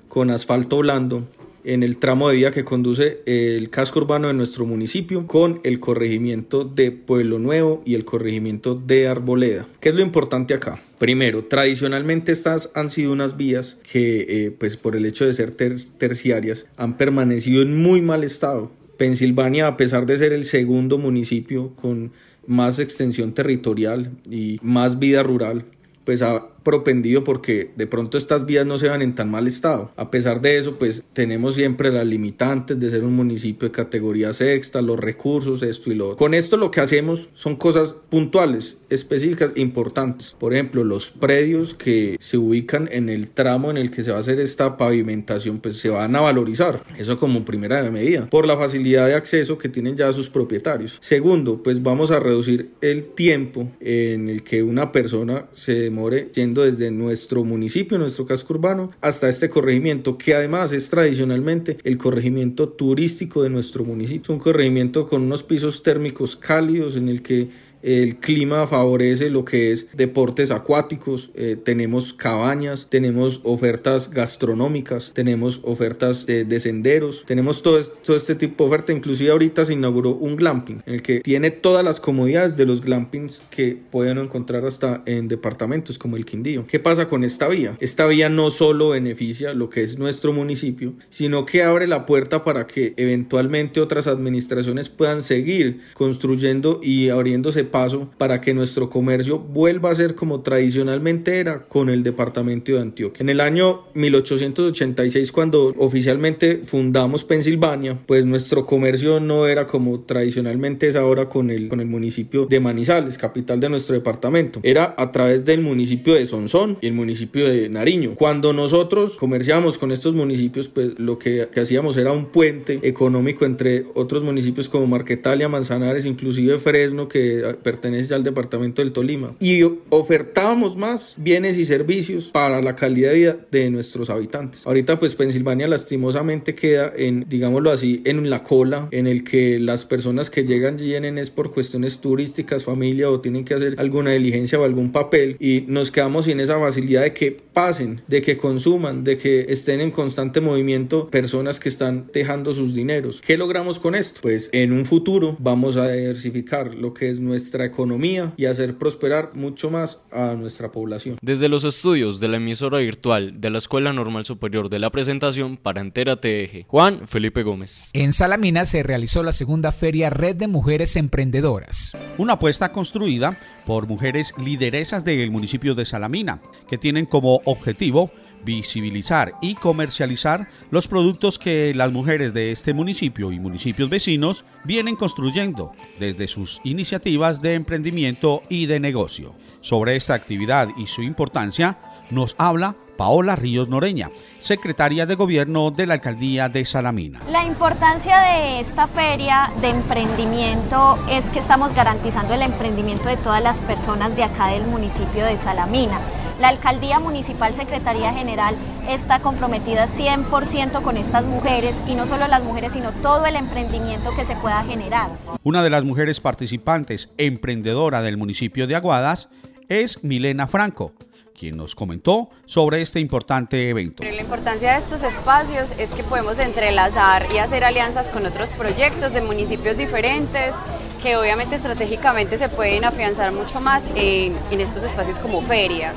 con asfalto blando en el tramo de vía que conduce el casco urbano de nuestro municipio con el corregimiento de Pueblo Nuevo y el corregimiento de Arboleda. ¿Qué es lo importante acá? Primero, tradicionalmente estas han sido unas vías que, eh, pues por el hecho de ser terciarias, han permanecido en muy mal estado. Pensilvania, a pesar de ser el segundo municipio con más extensión territorial y más vida rural, pues ha propendido porque de pronto estas vías no se van en tan mal estado. A pesar de eso, pues tenemos siempre las limitantes de ser un municipio de categoría sexta, los recursos, esto y lo otro. Con esto lo que hacemos son cosas puntuales, específicas, importantes. Por ejemplo, los predios que se ubican en el tramo en el que se va a hacer esta pavimentación, pues se van a valorizar. Eso como primera medida, por la facilidad de acceso que tienen ya sus propietarios. Segundo, pues vamos a reducir el tiempo en el que una persona se demore yendo desde nuestro municipio, nuestro casco urbano, hasta este corregimiento, que además es tradicionalmente el corregimiento turístico de nuestro municipio. Un corregimiento con unos pisos térmicos cálidos en el que el clima favorece lo que es deportes acuáticos, eh, tenemos cabañas, tenemos ofertas gastronómicas, tenemos ofertas de senderos, tenemos todo, todo este tipo de oferta, inclusive ahorita se inauguró un glamping en el que tiene todas las comodidades de los glampings que pueden encontrar hasta en departamentos como el Quindío. ¿Qué pasa con esta vía? Esta vía no solo beneficia lo que es nuestro municipio, sino que abre la puerta para que eventualmente otras administraciones puedan seguir construyendo y abriéndose paso para que nuestro comercio vuelva a ser como tradicionalmente era con el departamento de Antioquia. En el año 1886, cuando oficialmente fundamos Pensilvania, pues nuestro comercio no era como tradicionalmente es ahora con el, con el municipio de Manizales, capital de nuestro departamento. Era a través del municipio de Sonsón y el municipio de Nariño. Cuando nosotros comerciamos con estos municipios, pues lo que, que hacíamos era un puente económico entre otros municipios como Marquetalia, Manzanares, inclusive Fresno, que pertenece al departamento del Tolima. Y ofertábamos más bienes y servicios para la calidad de vida de nuestros habitantes. Ahorita pues Pensilvania lastimosamente queda en, digámoslo así, en la cola en el que las personas que llegan vienen es por cuestiones turísticas, familia o tienen que hacer alguna diligencia o algún papel y nos quedamos sin esa facilidad de que pasen, de que consuman, de que estén en constante movimiento personas que están dejando sus dineros. ¿Qué logramos con esto? Pues en un futuro vamos a diversificar lo que es nuestra economía y hacer prosperar mucho más a nuestra población. Desde los estudios de la emisora virtual de la Escuela Normal Superior de la Presentación para Entera TEG, Juan Felipe Gómez. En Salamina se realizó la segunda feria Red de Mujeres Emprendedoras. Una apuesta construida por mujeres lideresas del municipio de Salamina, que tienen como objetivo visibilizar y comercializar los productos que las mujeres de este municipio y municipios vecinos vienen construyendo desde sus iniciativas de emprendimiento y de negocio. Sobre esta actividad y su importancia nos habla Paola Ríos Noreña, secretaria de Gobierno de la Alcaldía de Salamina. La importancia de esta feria de emprendimiento es que estamos garantizando el emprendimiento de todas las personas de acá del municipio de Salamina. La Alcaldía Municipal Secretaría General está comprometida 100% con estas mujeres y no solo las mujeres, sino todo el emprendimiento que se pueda generar. Una de las mujeres participantes emprendedora del municipio de Aguadas es Milena Franco quien nos comentó sobre este importante evento. La importancia de estos espacios es que podemos entrelazar y hacer alianzas con otros proyectos de municipios diferentes que obviamente estratégicamente se pueden afianzar mucho más en, estos espacios como ferias.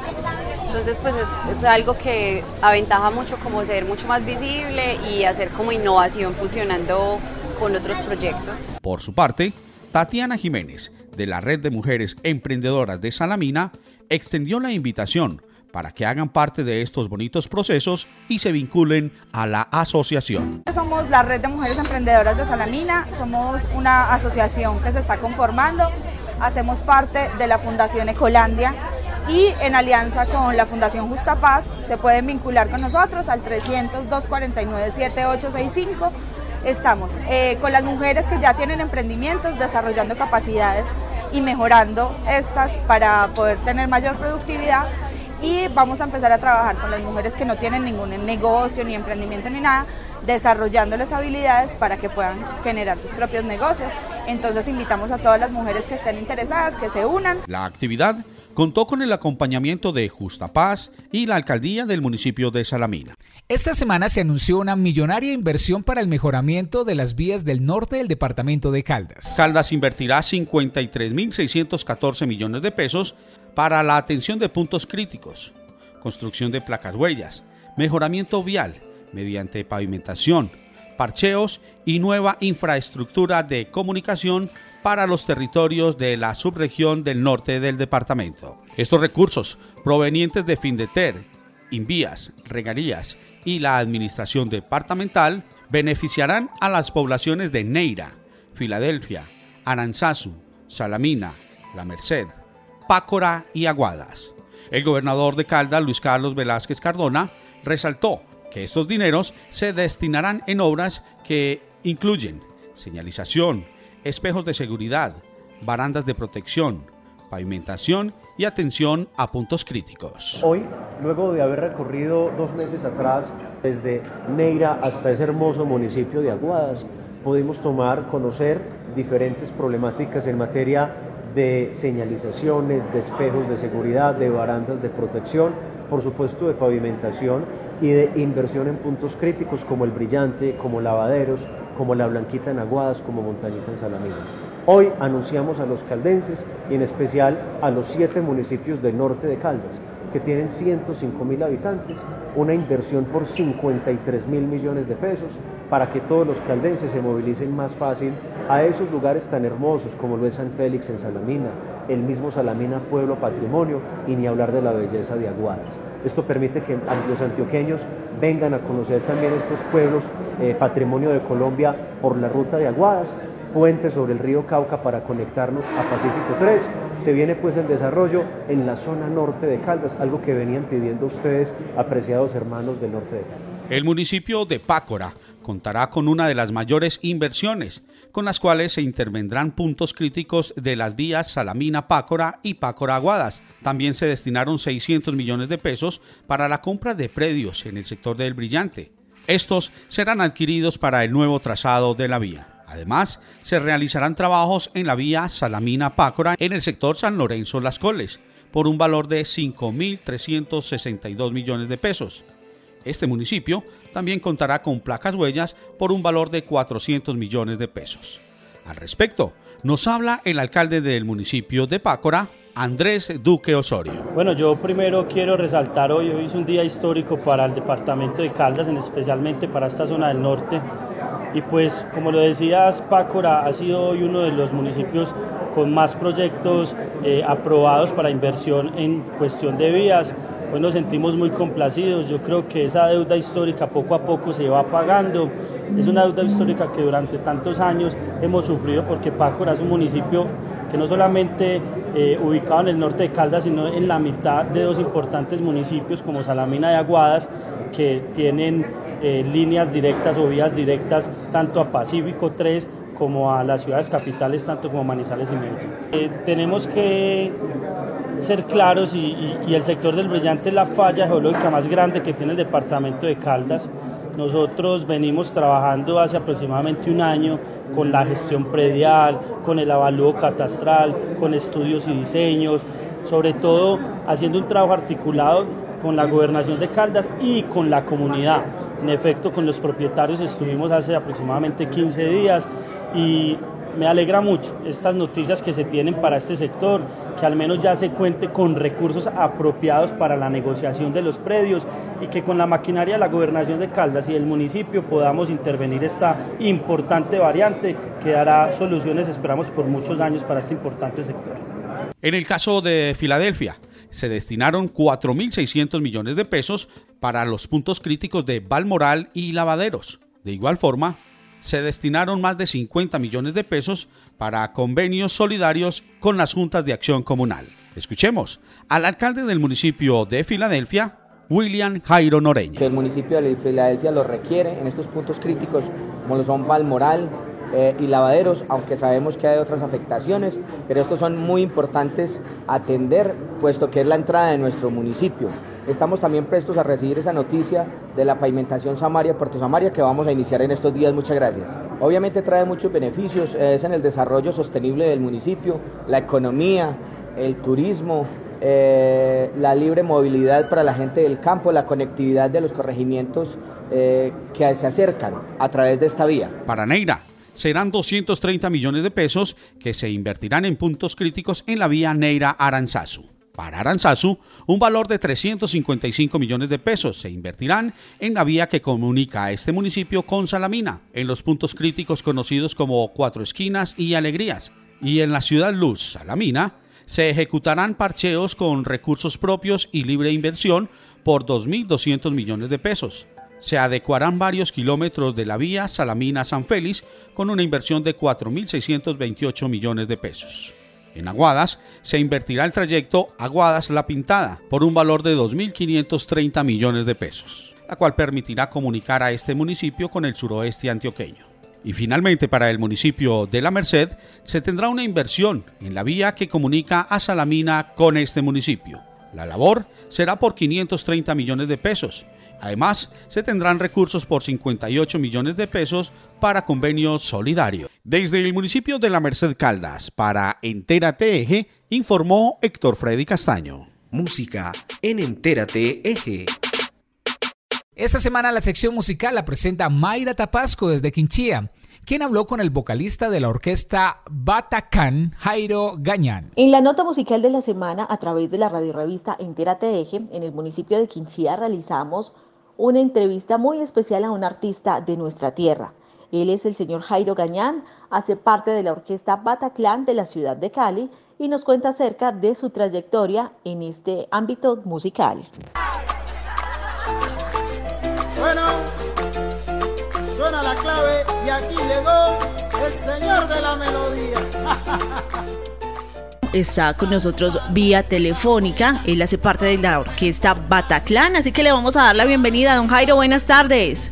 Entonces, pues es, es, algo que aventaja mucho como ser mucho más visible y hacer como innovación fusionando con otros proyectos. Por su parte, Tatiana Jiménez, de la Red de Mujeres Emprendedoras de Salamina, extendió la invitación para que hagan parte de estos bonitos procesos y se vinculen a la asociación. Somos la Red de Mujeres Emprendedoras de Salamina, somos una asociación que se está conformando, hacemos parte de la Fundación Ecolandia y en alianza con la Fundación Justa Paz se pueden vincular con nosotros al 300-249-7865. Estamos eh, con las mujeres que ya tienen emprendimientos, desarrollando capacidades y mejorando estas para poder tener mayor productividad y vamos a empezar a trabajar con las mujeres que no tienen ningún negocio ni emprendimiento ni nada, desarrollándoles habilidades para que puedan generar sus propios negocios. Entonces invitamos a todas las mujeres que estén interesadas que se unan. La actividad contó con el acompañamiento de Justa Paz y la alcaldía del municipio de Salamina. Esta semana se anunció una millonaria inversión para el mejoramiento de las vías del norte del departamento de Caldas. Caldas invertirá 53.614 millones de pesos para la atención de puntos críticos, construcción de placas huellas, mejoramiento vial mediante pavimentación, parcheos y nueva infraestructura de comunicación para los territorios de la subregión del norte del departamento. Estos recursos provenientes de Findeter, Invías, Regalías y la administración departamental beneficiarán a las poblaciones de Neira, Filadelfia, Aranzazu, Salamina, La Merced, Pácora y Aguadas. El gobernador de Caldas, Luis Carlos Velázquez Cardona, resaltó que estos dineros se destinarán en obras que incluyen señalización, espejos de seguridad, barandas de protección, pavimentación y atención a puntos críticos. Hoy, luego de haber recorrido dos meses atrás desde Neira hasta ese hermoso municipio de Aguadas, pudimos tomar, conocer diferentes problemáticas en materia de señalizaciones, de espejos de seguridad, de barandas de protección, por supuesto de pavimentación y de inversión en puntos críticos como el Brillante, como Lavaderos, como La Blanquita en Aguadas, como Montañita en Salamina. Hoy anunciamos a los caldenses y en especial a los siete municipios del norte de Caldas, que tienen 105 mil habitantes, una inversión por 53 mil millones de pesos para que todos los caldenses se movilicen más fácil a esos lugares tan hermosos como lo es San Félix en Salamina, el mismo Salamina Pueblo Patrimonio y ni hablar de la belleza de Aguadas. Esto permite que los antioqueños vengan a conocer también estos pueblos eh, patrimonio de Colombia por la ruta de Aguadas, puente sobre el río Cauca para conectarnos a Pacífico 3. Se viene pues el desarrollo en la zona norte de Caldas, algo que venían pidiendo ustedes, apreciados hermanos del norte de Caldas. El municipio de Pácora contará con una de las mayores inversiones, con las cuales se intervendrán puntos críticos de las vías Salamina-Pácora y Pácora-Aguadas. También se destinaron 600 millones de pesos para la compra de predios en el sector del Brillante. Estos serán adquiridos para el nuevo trazado de la vía. Además, se realizarán trabajos en la vía Salamina-Pácora en el sector San Lorenzo-Las Coles, por un valor de 5.362 millones de pesos. Este municipio también contará con placas huellas por un valor de 400 millones de pesos. Al respecto, nos habla el alcalde del municipio de Pácora, Andrés Duque Osorio. Bueno, yo primero quiero resaltar hoy, hoy es un día histórico para el departamento de Caldas, especialmente para esta zona del norte. Y pues, como lo decías, Pácora ha sido hoy uno de los municipios con más proyectos eh, aprobados para inversión en cuestión de vías. Hoy nos sentimos muy complacidos, yo creo que esa deuda histórica poco a poco se va pagando, es una deuda histórica que durante tantos años hemos sufrido porque Pácora es un municipio que no solamente eh, ubicado en el norte de Caldas, sino en la mitad de dos importantes municipios como Salamina y Aguadas, que tienen eh, líneas directas o vías directas tanto a Pacífico 3 como a las ciudades capitales, tanto como Manizales y Medellín. Eh, tenemos que ser claros y, el sector del brillante es la falla geológica más grande que tiene el departamento de Caldas. Nosotros venimos trabajando hace aproximadamente un año con la gestión predial, con el avalúo catastral, con estudios y diseños, sobre todo haciendo un trabajo articulado con la gobernación de Caldas y con la comunidad. En efecto, con los propietarios estuvimos hace aproximadamente 15 días y me alegra mucho estas noticias que se tienen para este sector, que al menos ya se cuente con recursos apropiados para la negociación de los predios y que con la maquinaria de la gobernación de Caldas y del municipio podamos intervenir esta importante variante que dará soluciones, esperamos, por muchos años para este importante sector. En el caso de Filadelfia, se destinaron 4.600 millones de pesos para los puntos críticos de Valmoral y Lavaderos. De igual forma, se destinaron más de 50 millones de pesos para convenios solidarios con las juntas de acción comunal. Escuchemos al alcalde del municipio de Filadelfia, William Jairo Noreña. El municipio de Filadelfia lo requiere en estos puntos críticos, como lo son Valmoral eh, y Lavaderos, aunque sabemos que hay otras afectaciones, pero estos son muy importantes atender, puesto que es la entrada de nuestro municipio. Estamos también prestos a recibir esa noticia de la pavimentación Samaria-Puerto Samaria que vamos a iniciar en estos días. Muchas gracias. Obviamente trae muchos beneficios, es en el desarrollo sostenible del municipio, la economía, el turismo, eh, la libre movilidad para la gente del campo, la conectividad de los corregimientos eh, que se acercan a través de esta vía. Para Neira, serán 230 millones de pesos que se invertirán en puntos críticos en la vía Neira-Aranzazu. Para Aranzazu, un valor de 355 millones de pesos se invertirán en la vía que comunica a este municipio con Salamina, en los puntos críticos conocidos como Cuatro Esquinas y Alegrías, y en la ciudad Luz, Salamina, se ejecutarán parcheos con recursos propios y libre inversión por 2.200 millones de pesos. Se adecuarán varios kilómetros de la vía Salamina-San Félix con una inversión de 4.628 millones de pesos. En Aguadas se invertirá el trayecto Aguadas-La Pintada por un valor de 2.530 millones de pesos, la cual permitirá comunicar a este municipio con el suroeste antioqueño. Y finalmente para el municipio de La Merced se tendrá una inversión en la vía que comunica a Salamina con este municipio. La labor será por 530 millones de pesos Además, se tendrán recursos por 58 millones de pesos para convenio solidario. Desde el municipio de La Merced Caldas, para Entérate Eje, informó Héctor Freddy Castaño. Música en Entérate Eje. Esta semana la sección musical la presenta Mayra Tapasco desde Quinchía quien habló con el vocalista de la orquesta Batacán, Jairo Gañán. En la nota musical de la semana, a través de la radiorevista Entérate Eje, en el municipio de Quinchía realizamos una entrevista muy especial a un artista de nuestra tierra. Él es el señor Jairo Gañán, hace parte de la orquesta Bataclan de la ciudad de Cali y nos cuenta acerca de su trayectoria en este ámbito musical. Bueno, suena la clave y aquí llegó el señor de la melodía. Está con nosotros vía telefónica. Él hace parte de la orquesta Bataclan, así que le vamos a dar la bienvenida. Don Jairo, buenas tardes.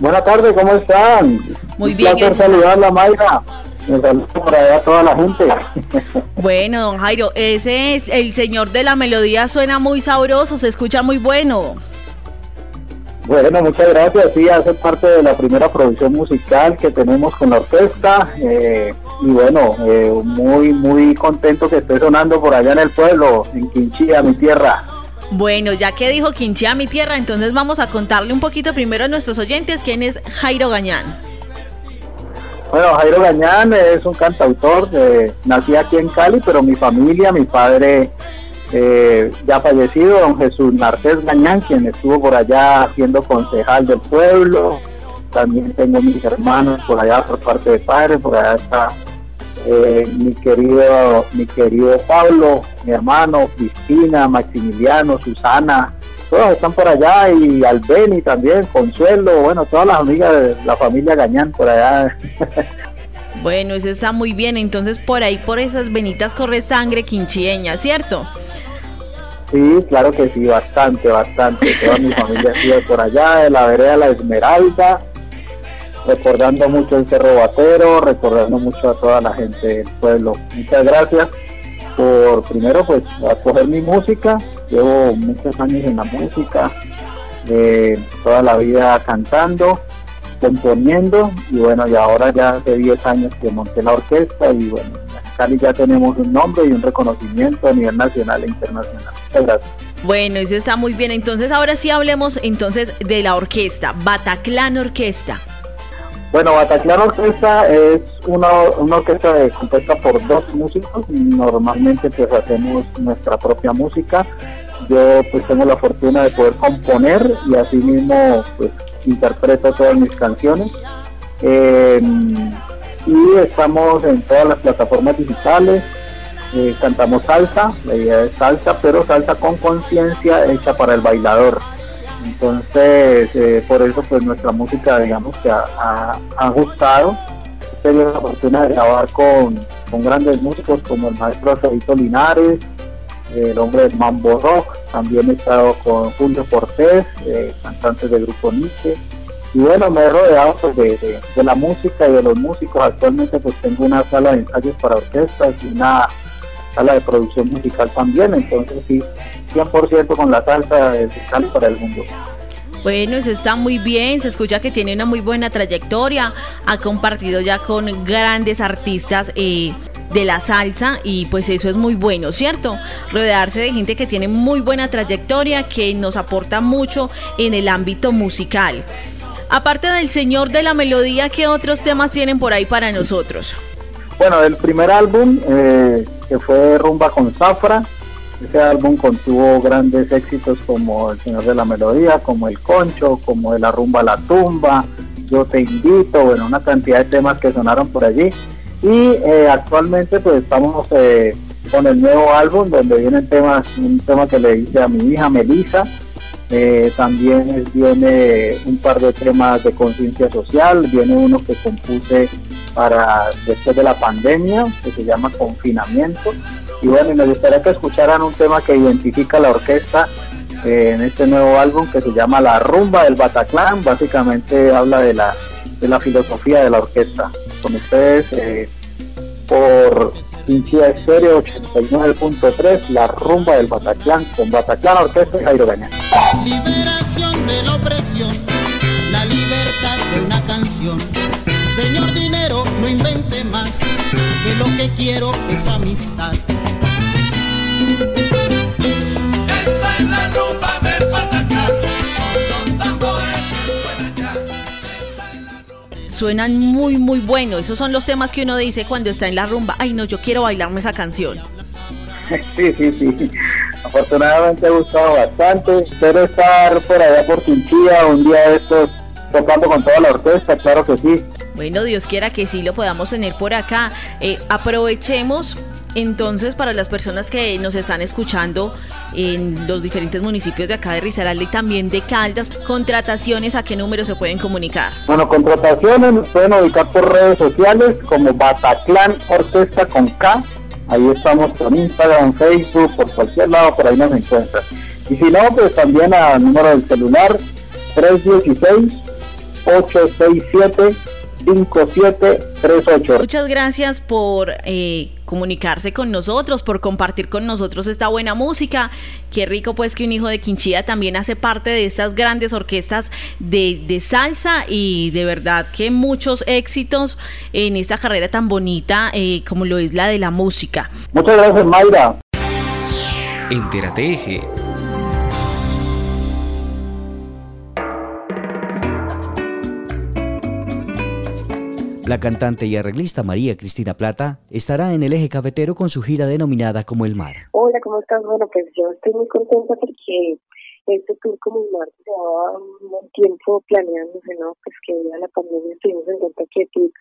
Buenas tardes, ¿cómo están? Muy bien. Un placer saludarla, Mayra. Me saludo por allá a toda la gente. Bueno, don Jairo, ese es el señor de la melodía, suena muy sabroso, se escucha muy bueno. Bueno, muchas gracias. Sí, hace parte de la primera producción musical que tenemos con la orquesta. Eh, y bueno, eh, muy, muy contento que esté sonando por allá en el pueblo, en Quinchía, mi tierra. Bueno, ya que dijo Quinchía, mi tierra, entonces vamos a contarle un poquito primero a nuestros oyentes quién es Jairo Gañán. Bueno, Jairo Gañán es un cantautor, eh, nací aquí en Cali, pero mi familia, mi padre eh, ya fallecido, don Jesús Narcés Gañán, quien estuvo por allá siendo concejal del pueblo. También tengo mis hermanos por allá por parte de padre, por allá está eh, mi querido mi querido Pablo, mi hermano, Cristina, Maximiliano, Susana, todos están por allá y Albeni también, Consuelo, bueno, todas las amigas de la familia Gañán por allá. Bueno, eso está muy bien, entonces por ahí por esas venitas corre sangre quinchieña, ¿cierto? Sí, claro que sí, bastante, bastante. Toda mi familia sido por allá, de la vereda La Esmeralda, recordando mucho el Cerro Batero, recordando mucho a toda la gente del pueblo. Muchas gracias por primero pues acoger mi música. Llevo muchos años en la música, eh, toda la vida cantando, componiendo y bueno, y ahora ya hace 10 años que monté la orquesta y bueno, Cali ya tenemos un nombre y un reconocimiento a nivel nacional e internacional. Gracias. Bueno, eso está muy bien. Entonces, ahora sí hablemos entonces de la orquesta, Bataclan Orquesta. Bueno, Bataclan Orquesta es una, una orquesta compuesta por dos músicos. Normalmente pues hacemos nuestra propia música. Yo pues tengo la fortuna de poder componer y así mismo pues interpreto todas mis canciones. Eh, y estamos en todas las plataformas digitales. Eh, cantamos salsa, la idea es salsa, pero salsa con conciencia hecha para el bailador. Entonces, eh, por eso pues nuestra música, digamos que ha, ha, gustado. He tenido la oportunidad de grabar con, con grandes músicos como el maestro Alfredito Linares, el hombre de Mambo Rock, también he estado con Julio Cortés, eh, cantantes del grupo Nietzsche, y bueno, me he rodeado pues, de, la música y de los músicos. Actualmente pues tengo una sala de ensayos para orquestas y una sala de producción musical también. Entonces sí, 100% con la salsa musical para el mundo. Bueno, eso está muy bien, se escucha que tiene una muy buena trayectoria, ha compartido ya con grandes artistas eh, de la salsa y pues eso es muy bueno, ¿cierto? Rodearse de gente que tiene muy buena trayectoria, que nos aporta mucho en el ámbito musical. Aparte del Señor de la Melodía, ¿qué otros temas tienen por ahí para nosotros? Bueno, el primer álbum, eh, que fue Rumba con Zafra, ese álbum contuvo grandes éxitos como El Señor de la Melodía, como El Concho, como De la Rumba a la Tumba, Yo Te Invito, bueno, una cantidad de temas que sonaron por allí. Y eh, actualmente pues estamos eh, con el nuevo álbum donde vienen temas, un tema que le hice a mi hija Melissa, eh, también viene un par de temas de conciencia social, viene uno que compuse para después de la pandemia, que se llama Confinamiento. Y bueno, me gustaría que escucharan un tema que identifica la orquesta eh, en este nuevo álbum que se llama La Rumba del Bataclan. Básicamente habla de la, de la filosofía de la orquesta. Con ustedes, eh, por Pinchía Estéreo 89.3, La Rumba del Bataclan, con Bataclan Orquesta y Jairo Gañán. quiero es amistad. Esta es la rumba del Patacán, son los tambores que suenan ya. Suenan muy, muy bueno. Esos son los temas que uno dice cuando está en la rumba. Ay, no, yo quiero bailarme esa canción. Sí, sí, sí. Afortunadamente ha gustado bastante. Espero estar por allá por Quinchilla un día de estos tocando con toda la orquesta, claro que sí. Bueno, Dios quiera que sí lo podamos tener por acá. Eh, aprovechemos entonces para las personas que nos están escuchando en los diferentes municipios de acá de Risaralda y también de Caldas, contrataciones, ¿a qué número se pueden comunicar? Bueno, contrataciones nos pueden ubicar por redes sociales como Bataclan Orquesta con K. Ahí estamos por Instagram, Facebook, por cualquier lado, por ahí nos encuentran. Y si no, pues también al número del celular 316 867 5738. Muchas gracias por eh, comunicarse con nosotros, por compartir con nosotros esta buena música. Qué rico pues que un hijo de Quinchilla también hace parte de estas grandes orquestas de, de salsa y de verdad que muchos éxitos en esta carrera tan bonita eh, como lo es la de la música. Muchas gracias, Mayra. Entérate Eje. La cantante y arreglista María Cristina Plata estará en el eje cafetero con su gira denominada Como el Mar. Hola, ¿cómo estás? Bueno, pues yo estoy muy contenta porque este tour Como el Mar llevaba un tiempo planeándose, ¿no? Pues que a la pandemia estuvimos en cuenta que tú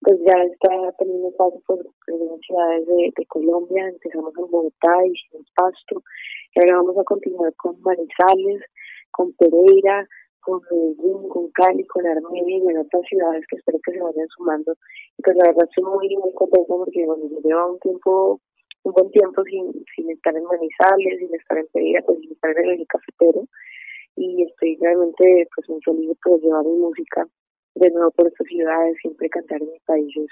pues ya está teniendo paso por algunas ciudades de, de, Colombia, empezamos en Bogotá, y en Pasto, y ahora vamos a continuar con Manizales, con Pereira, con Medellín, con Cali, con Armenia y en otras ciudades que espero que se vayan sumando. Y pues la verdad estoy muy, muy contenta porque bueno, yo llevo un tiempo, un buen tiempo sin, sin estar en Manizales, sin estar en Pereira, pues sin estar en el cafetero. Y estoy realmente pues muy feliz de poder llevar mi música de nuevo por estas ciudades, siempre cantar en mi país es,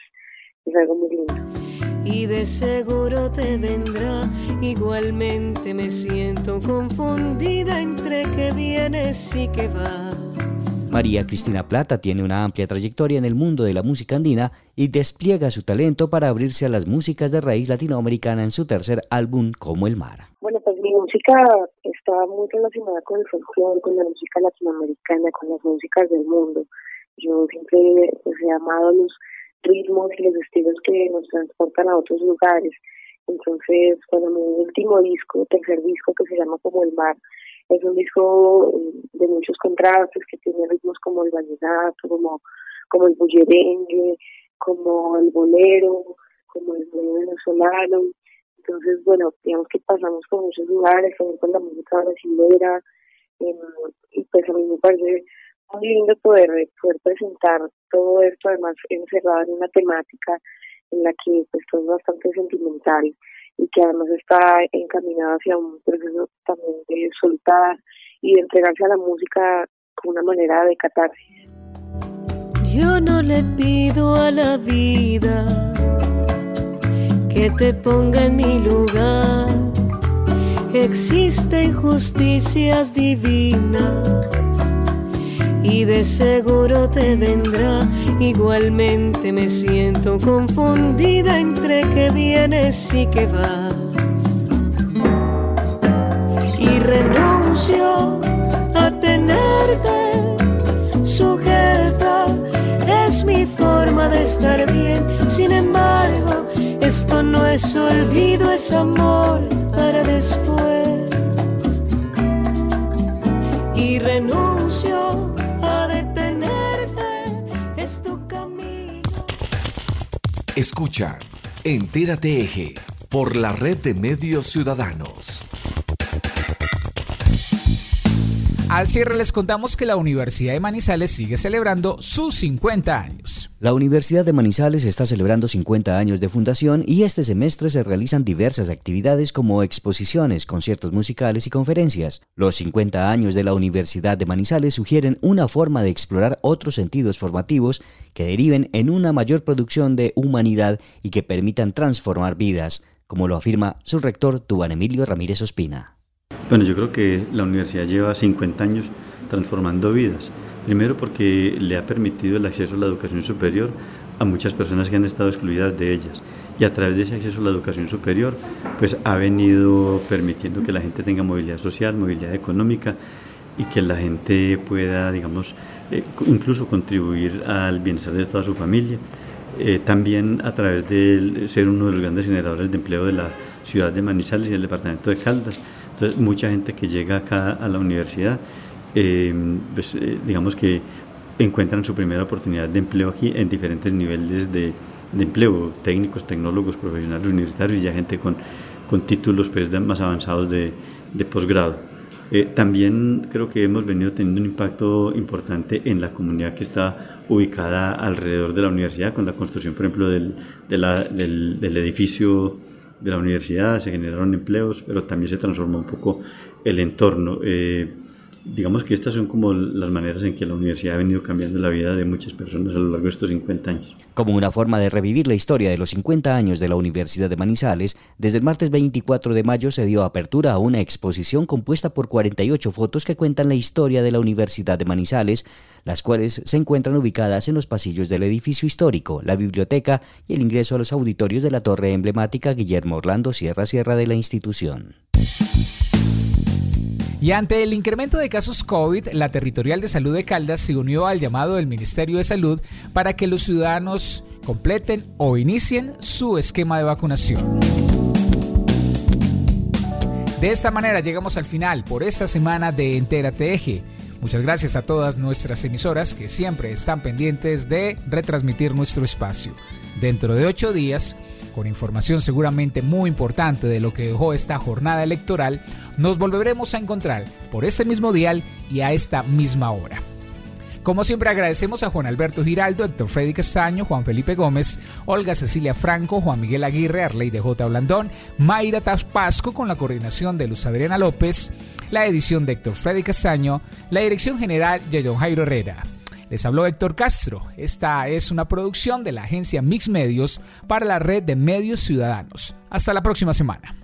es algo muy lindo y de seguro te vendrá. Igualmente me siento confundida entre que vienes y que vas. María Cristina Plata tiene una amplia trayectoria en el mundo de la música andina y despliega su talento para abrirse a las músicas de raíz latinoamericana en su tercer álbum Como el Mar. Bueno, pues mi música está muy relacionada con el folclore, con la música latinoamericana, con las músicas del mundo. Yo siempre pues, he amado los ritmos y los estilos que nos transportan a otros lugares. Entonces, bueno, mi último disco, tercer disco que se llama Como el Mar, es un disco eh, de muchos contrastes que tiene ritmos como el vallenato, como, el bullerengue, como el bolero, como el bolero venezolano. Entonces, bueno, digamos que pasamos por muchos lugares, también con la música brasileña, eh, y pues a mí me parece muy lindo poder, poder presentar todo esto, además encerrado en una temática en la que pues, es bastante sentimental y que además está encaminado hacia un proceso también de soltar y de entregarse a la música como una manera de catarsis. Yo no le pido a la vida que te ponga en mi lugar. Existen justicias divinas y de seguro te vendrá. Igualmente me siento confundida entre que vienes y que vas. Y renuncio a tenerte sujeta, es mi forma de estar bien. Sin embargo, esto no es olvido, es amor para después. Y renuncio Escucha, Entérate Eje, por la red de medios ciudadanos. Al cierre les contamos que la Universidad de Manizales sigue celebrando sus 50 años. La Universidad de Manizales está celebrando 50 años de fundación y este semestre se realizan diversas actividades como exposiciones, conciertos musicales y conferencias. Los 50 años de la Universidad de Manizales sugieren una forma de explorar otros sentidos formativos que deriven en una mayor producción de humanidad y que permitan transformar vidas, como lo afirma su rector Tuban Emilio Ramírez Ospina. Bueno, yo creo que la universidad lleva 50 años transformando vidas. Primero porque le ha permitido el acceso a la educación superior a muchas personas que han estado excluidas de ellas y a través de ese acceso a la educación superior, pues ha venido permitiendo que la gente tenga movilidad social, movilidad económica y que la gente pueda, digamos, eh, incluso contribuir al bienestar de toda su familia. Eh, también a través de ser uno de los grandes generadores de empleo de la ciudad de Manizales y el departamento de Caldas. Entonces, mucha gente que llega acá a la universidad, eh, pues, digamos que encuentran su primera oportunidad de empleo aquí en diferentes niveles de, de empleo, técnicos, tecnólogos, profesionales universitarios y ya gente con, con títulos pues, más avanzados de, de posgrado. Eh, también creo que hemos venido teniendo un impacto importante en la comunidad que está ubicada alrededor de la universidad, con la construcción, por ejemplo, del, del, del edificio de la universidad, se generaron empleos, pero también se transformó un poco el entorno. Eh, digamos que estas son como las maneras en que la universidad ha venido cambiando la vida de muchas personas a lo largo de estos 50 años. Como una forma de revivir la historia de los 50 años de la Universidad de Manizales, desde el martes 24 de mayo se dio apertura a una exposición compuesta por 48 fotos que cuentan la historia de la Universidad de Manizales, las cuales se encuentran ubicadas en los pasillos del edificio histórico, la biblioteca y el ingreso a los auditorios de la torre emblemática Guillermo Orlando Sierra Sierra de la institución. Y ante el incremento de casos COVID, la Territorial de Salud de Caldas se unió al llamado del Ministerio de Salud para que los ciudadanos completen o inicien su esquema de vacunación. De esta manera llegamos al final por esta semana de Entera Eje. Muchas gracias a todas nuestras emisoras que siempre están pendientes de retransmitir nuestro espacio. Dentro de ocho días con información seguramente muy importante de lo que dejó esta jornada electoral, nos volveremos a encontrar por este mismo dial y a esta misma hora. Como siempre agradecemos a Juan Alberto Giraldo, Héctor Freddy Castaño, Juan Felipe Gómez, Olga Cecilia Franco, Juan Miguel Aguirre, Arley de J. Blandón, Mayra Taspasco con la coordinación de Luz Adriana López, la edición de Héctor Freddy Castaño, la dirección general de John Jairo Herrera. Les habló Héctor Castro. Esta es una producción de la agencia Mix Medios para la red de medios ciudadanos. Hasta la próxima semana.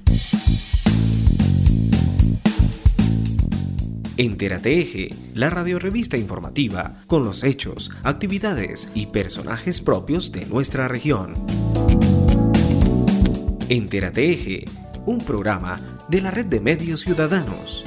Entérate Eje, la radiorevista informativa con los hechos, actividades y personajes propios de nuestra región. Entérate Eje, un programa de la red de medios ciudadanos.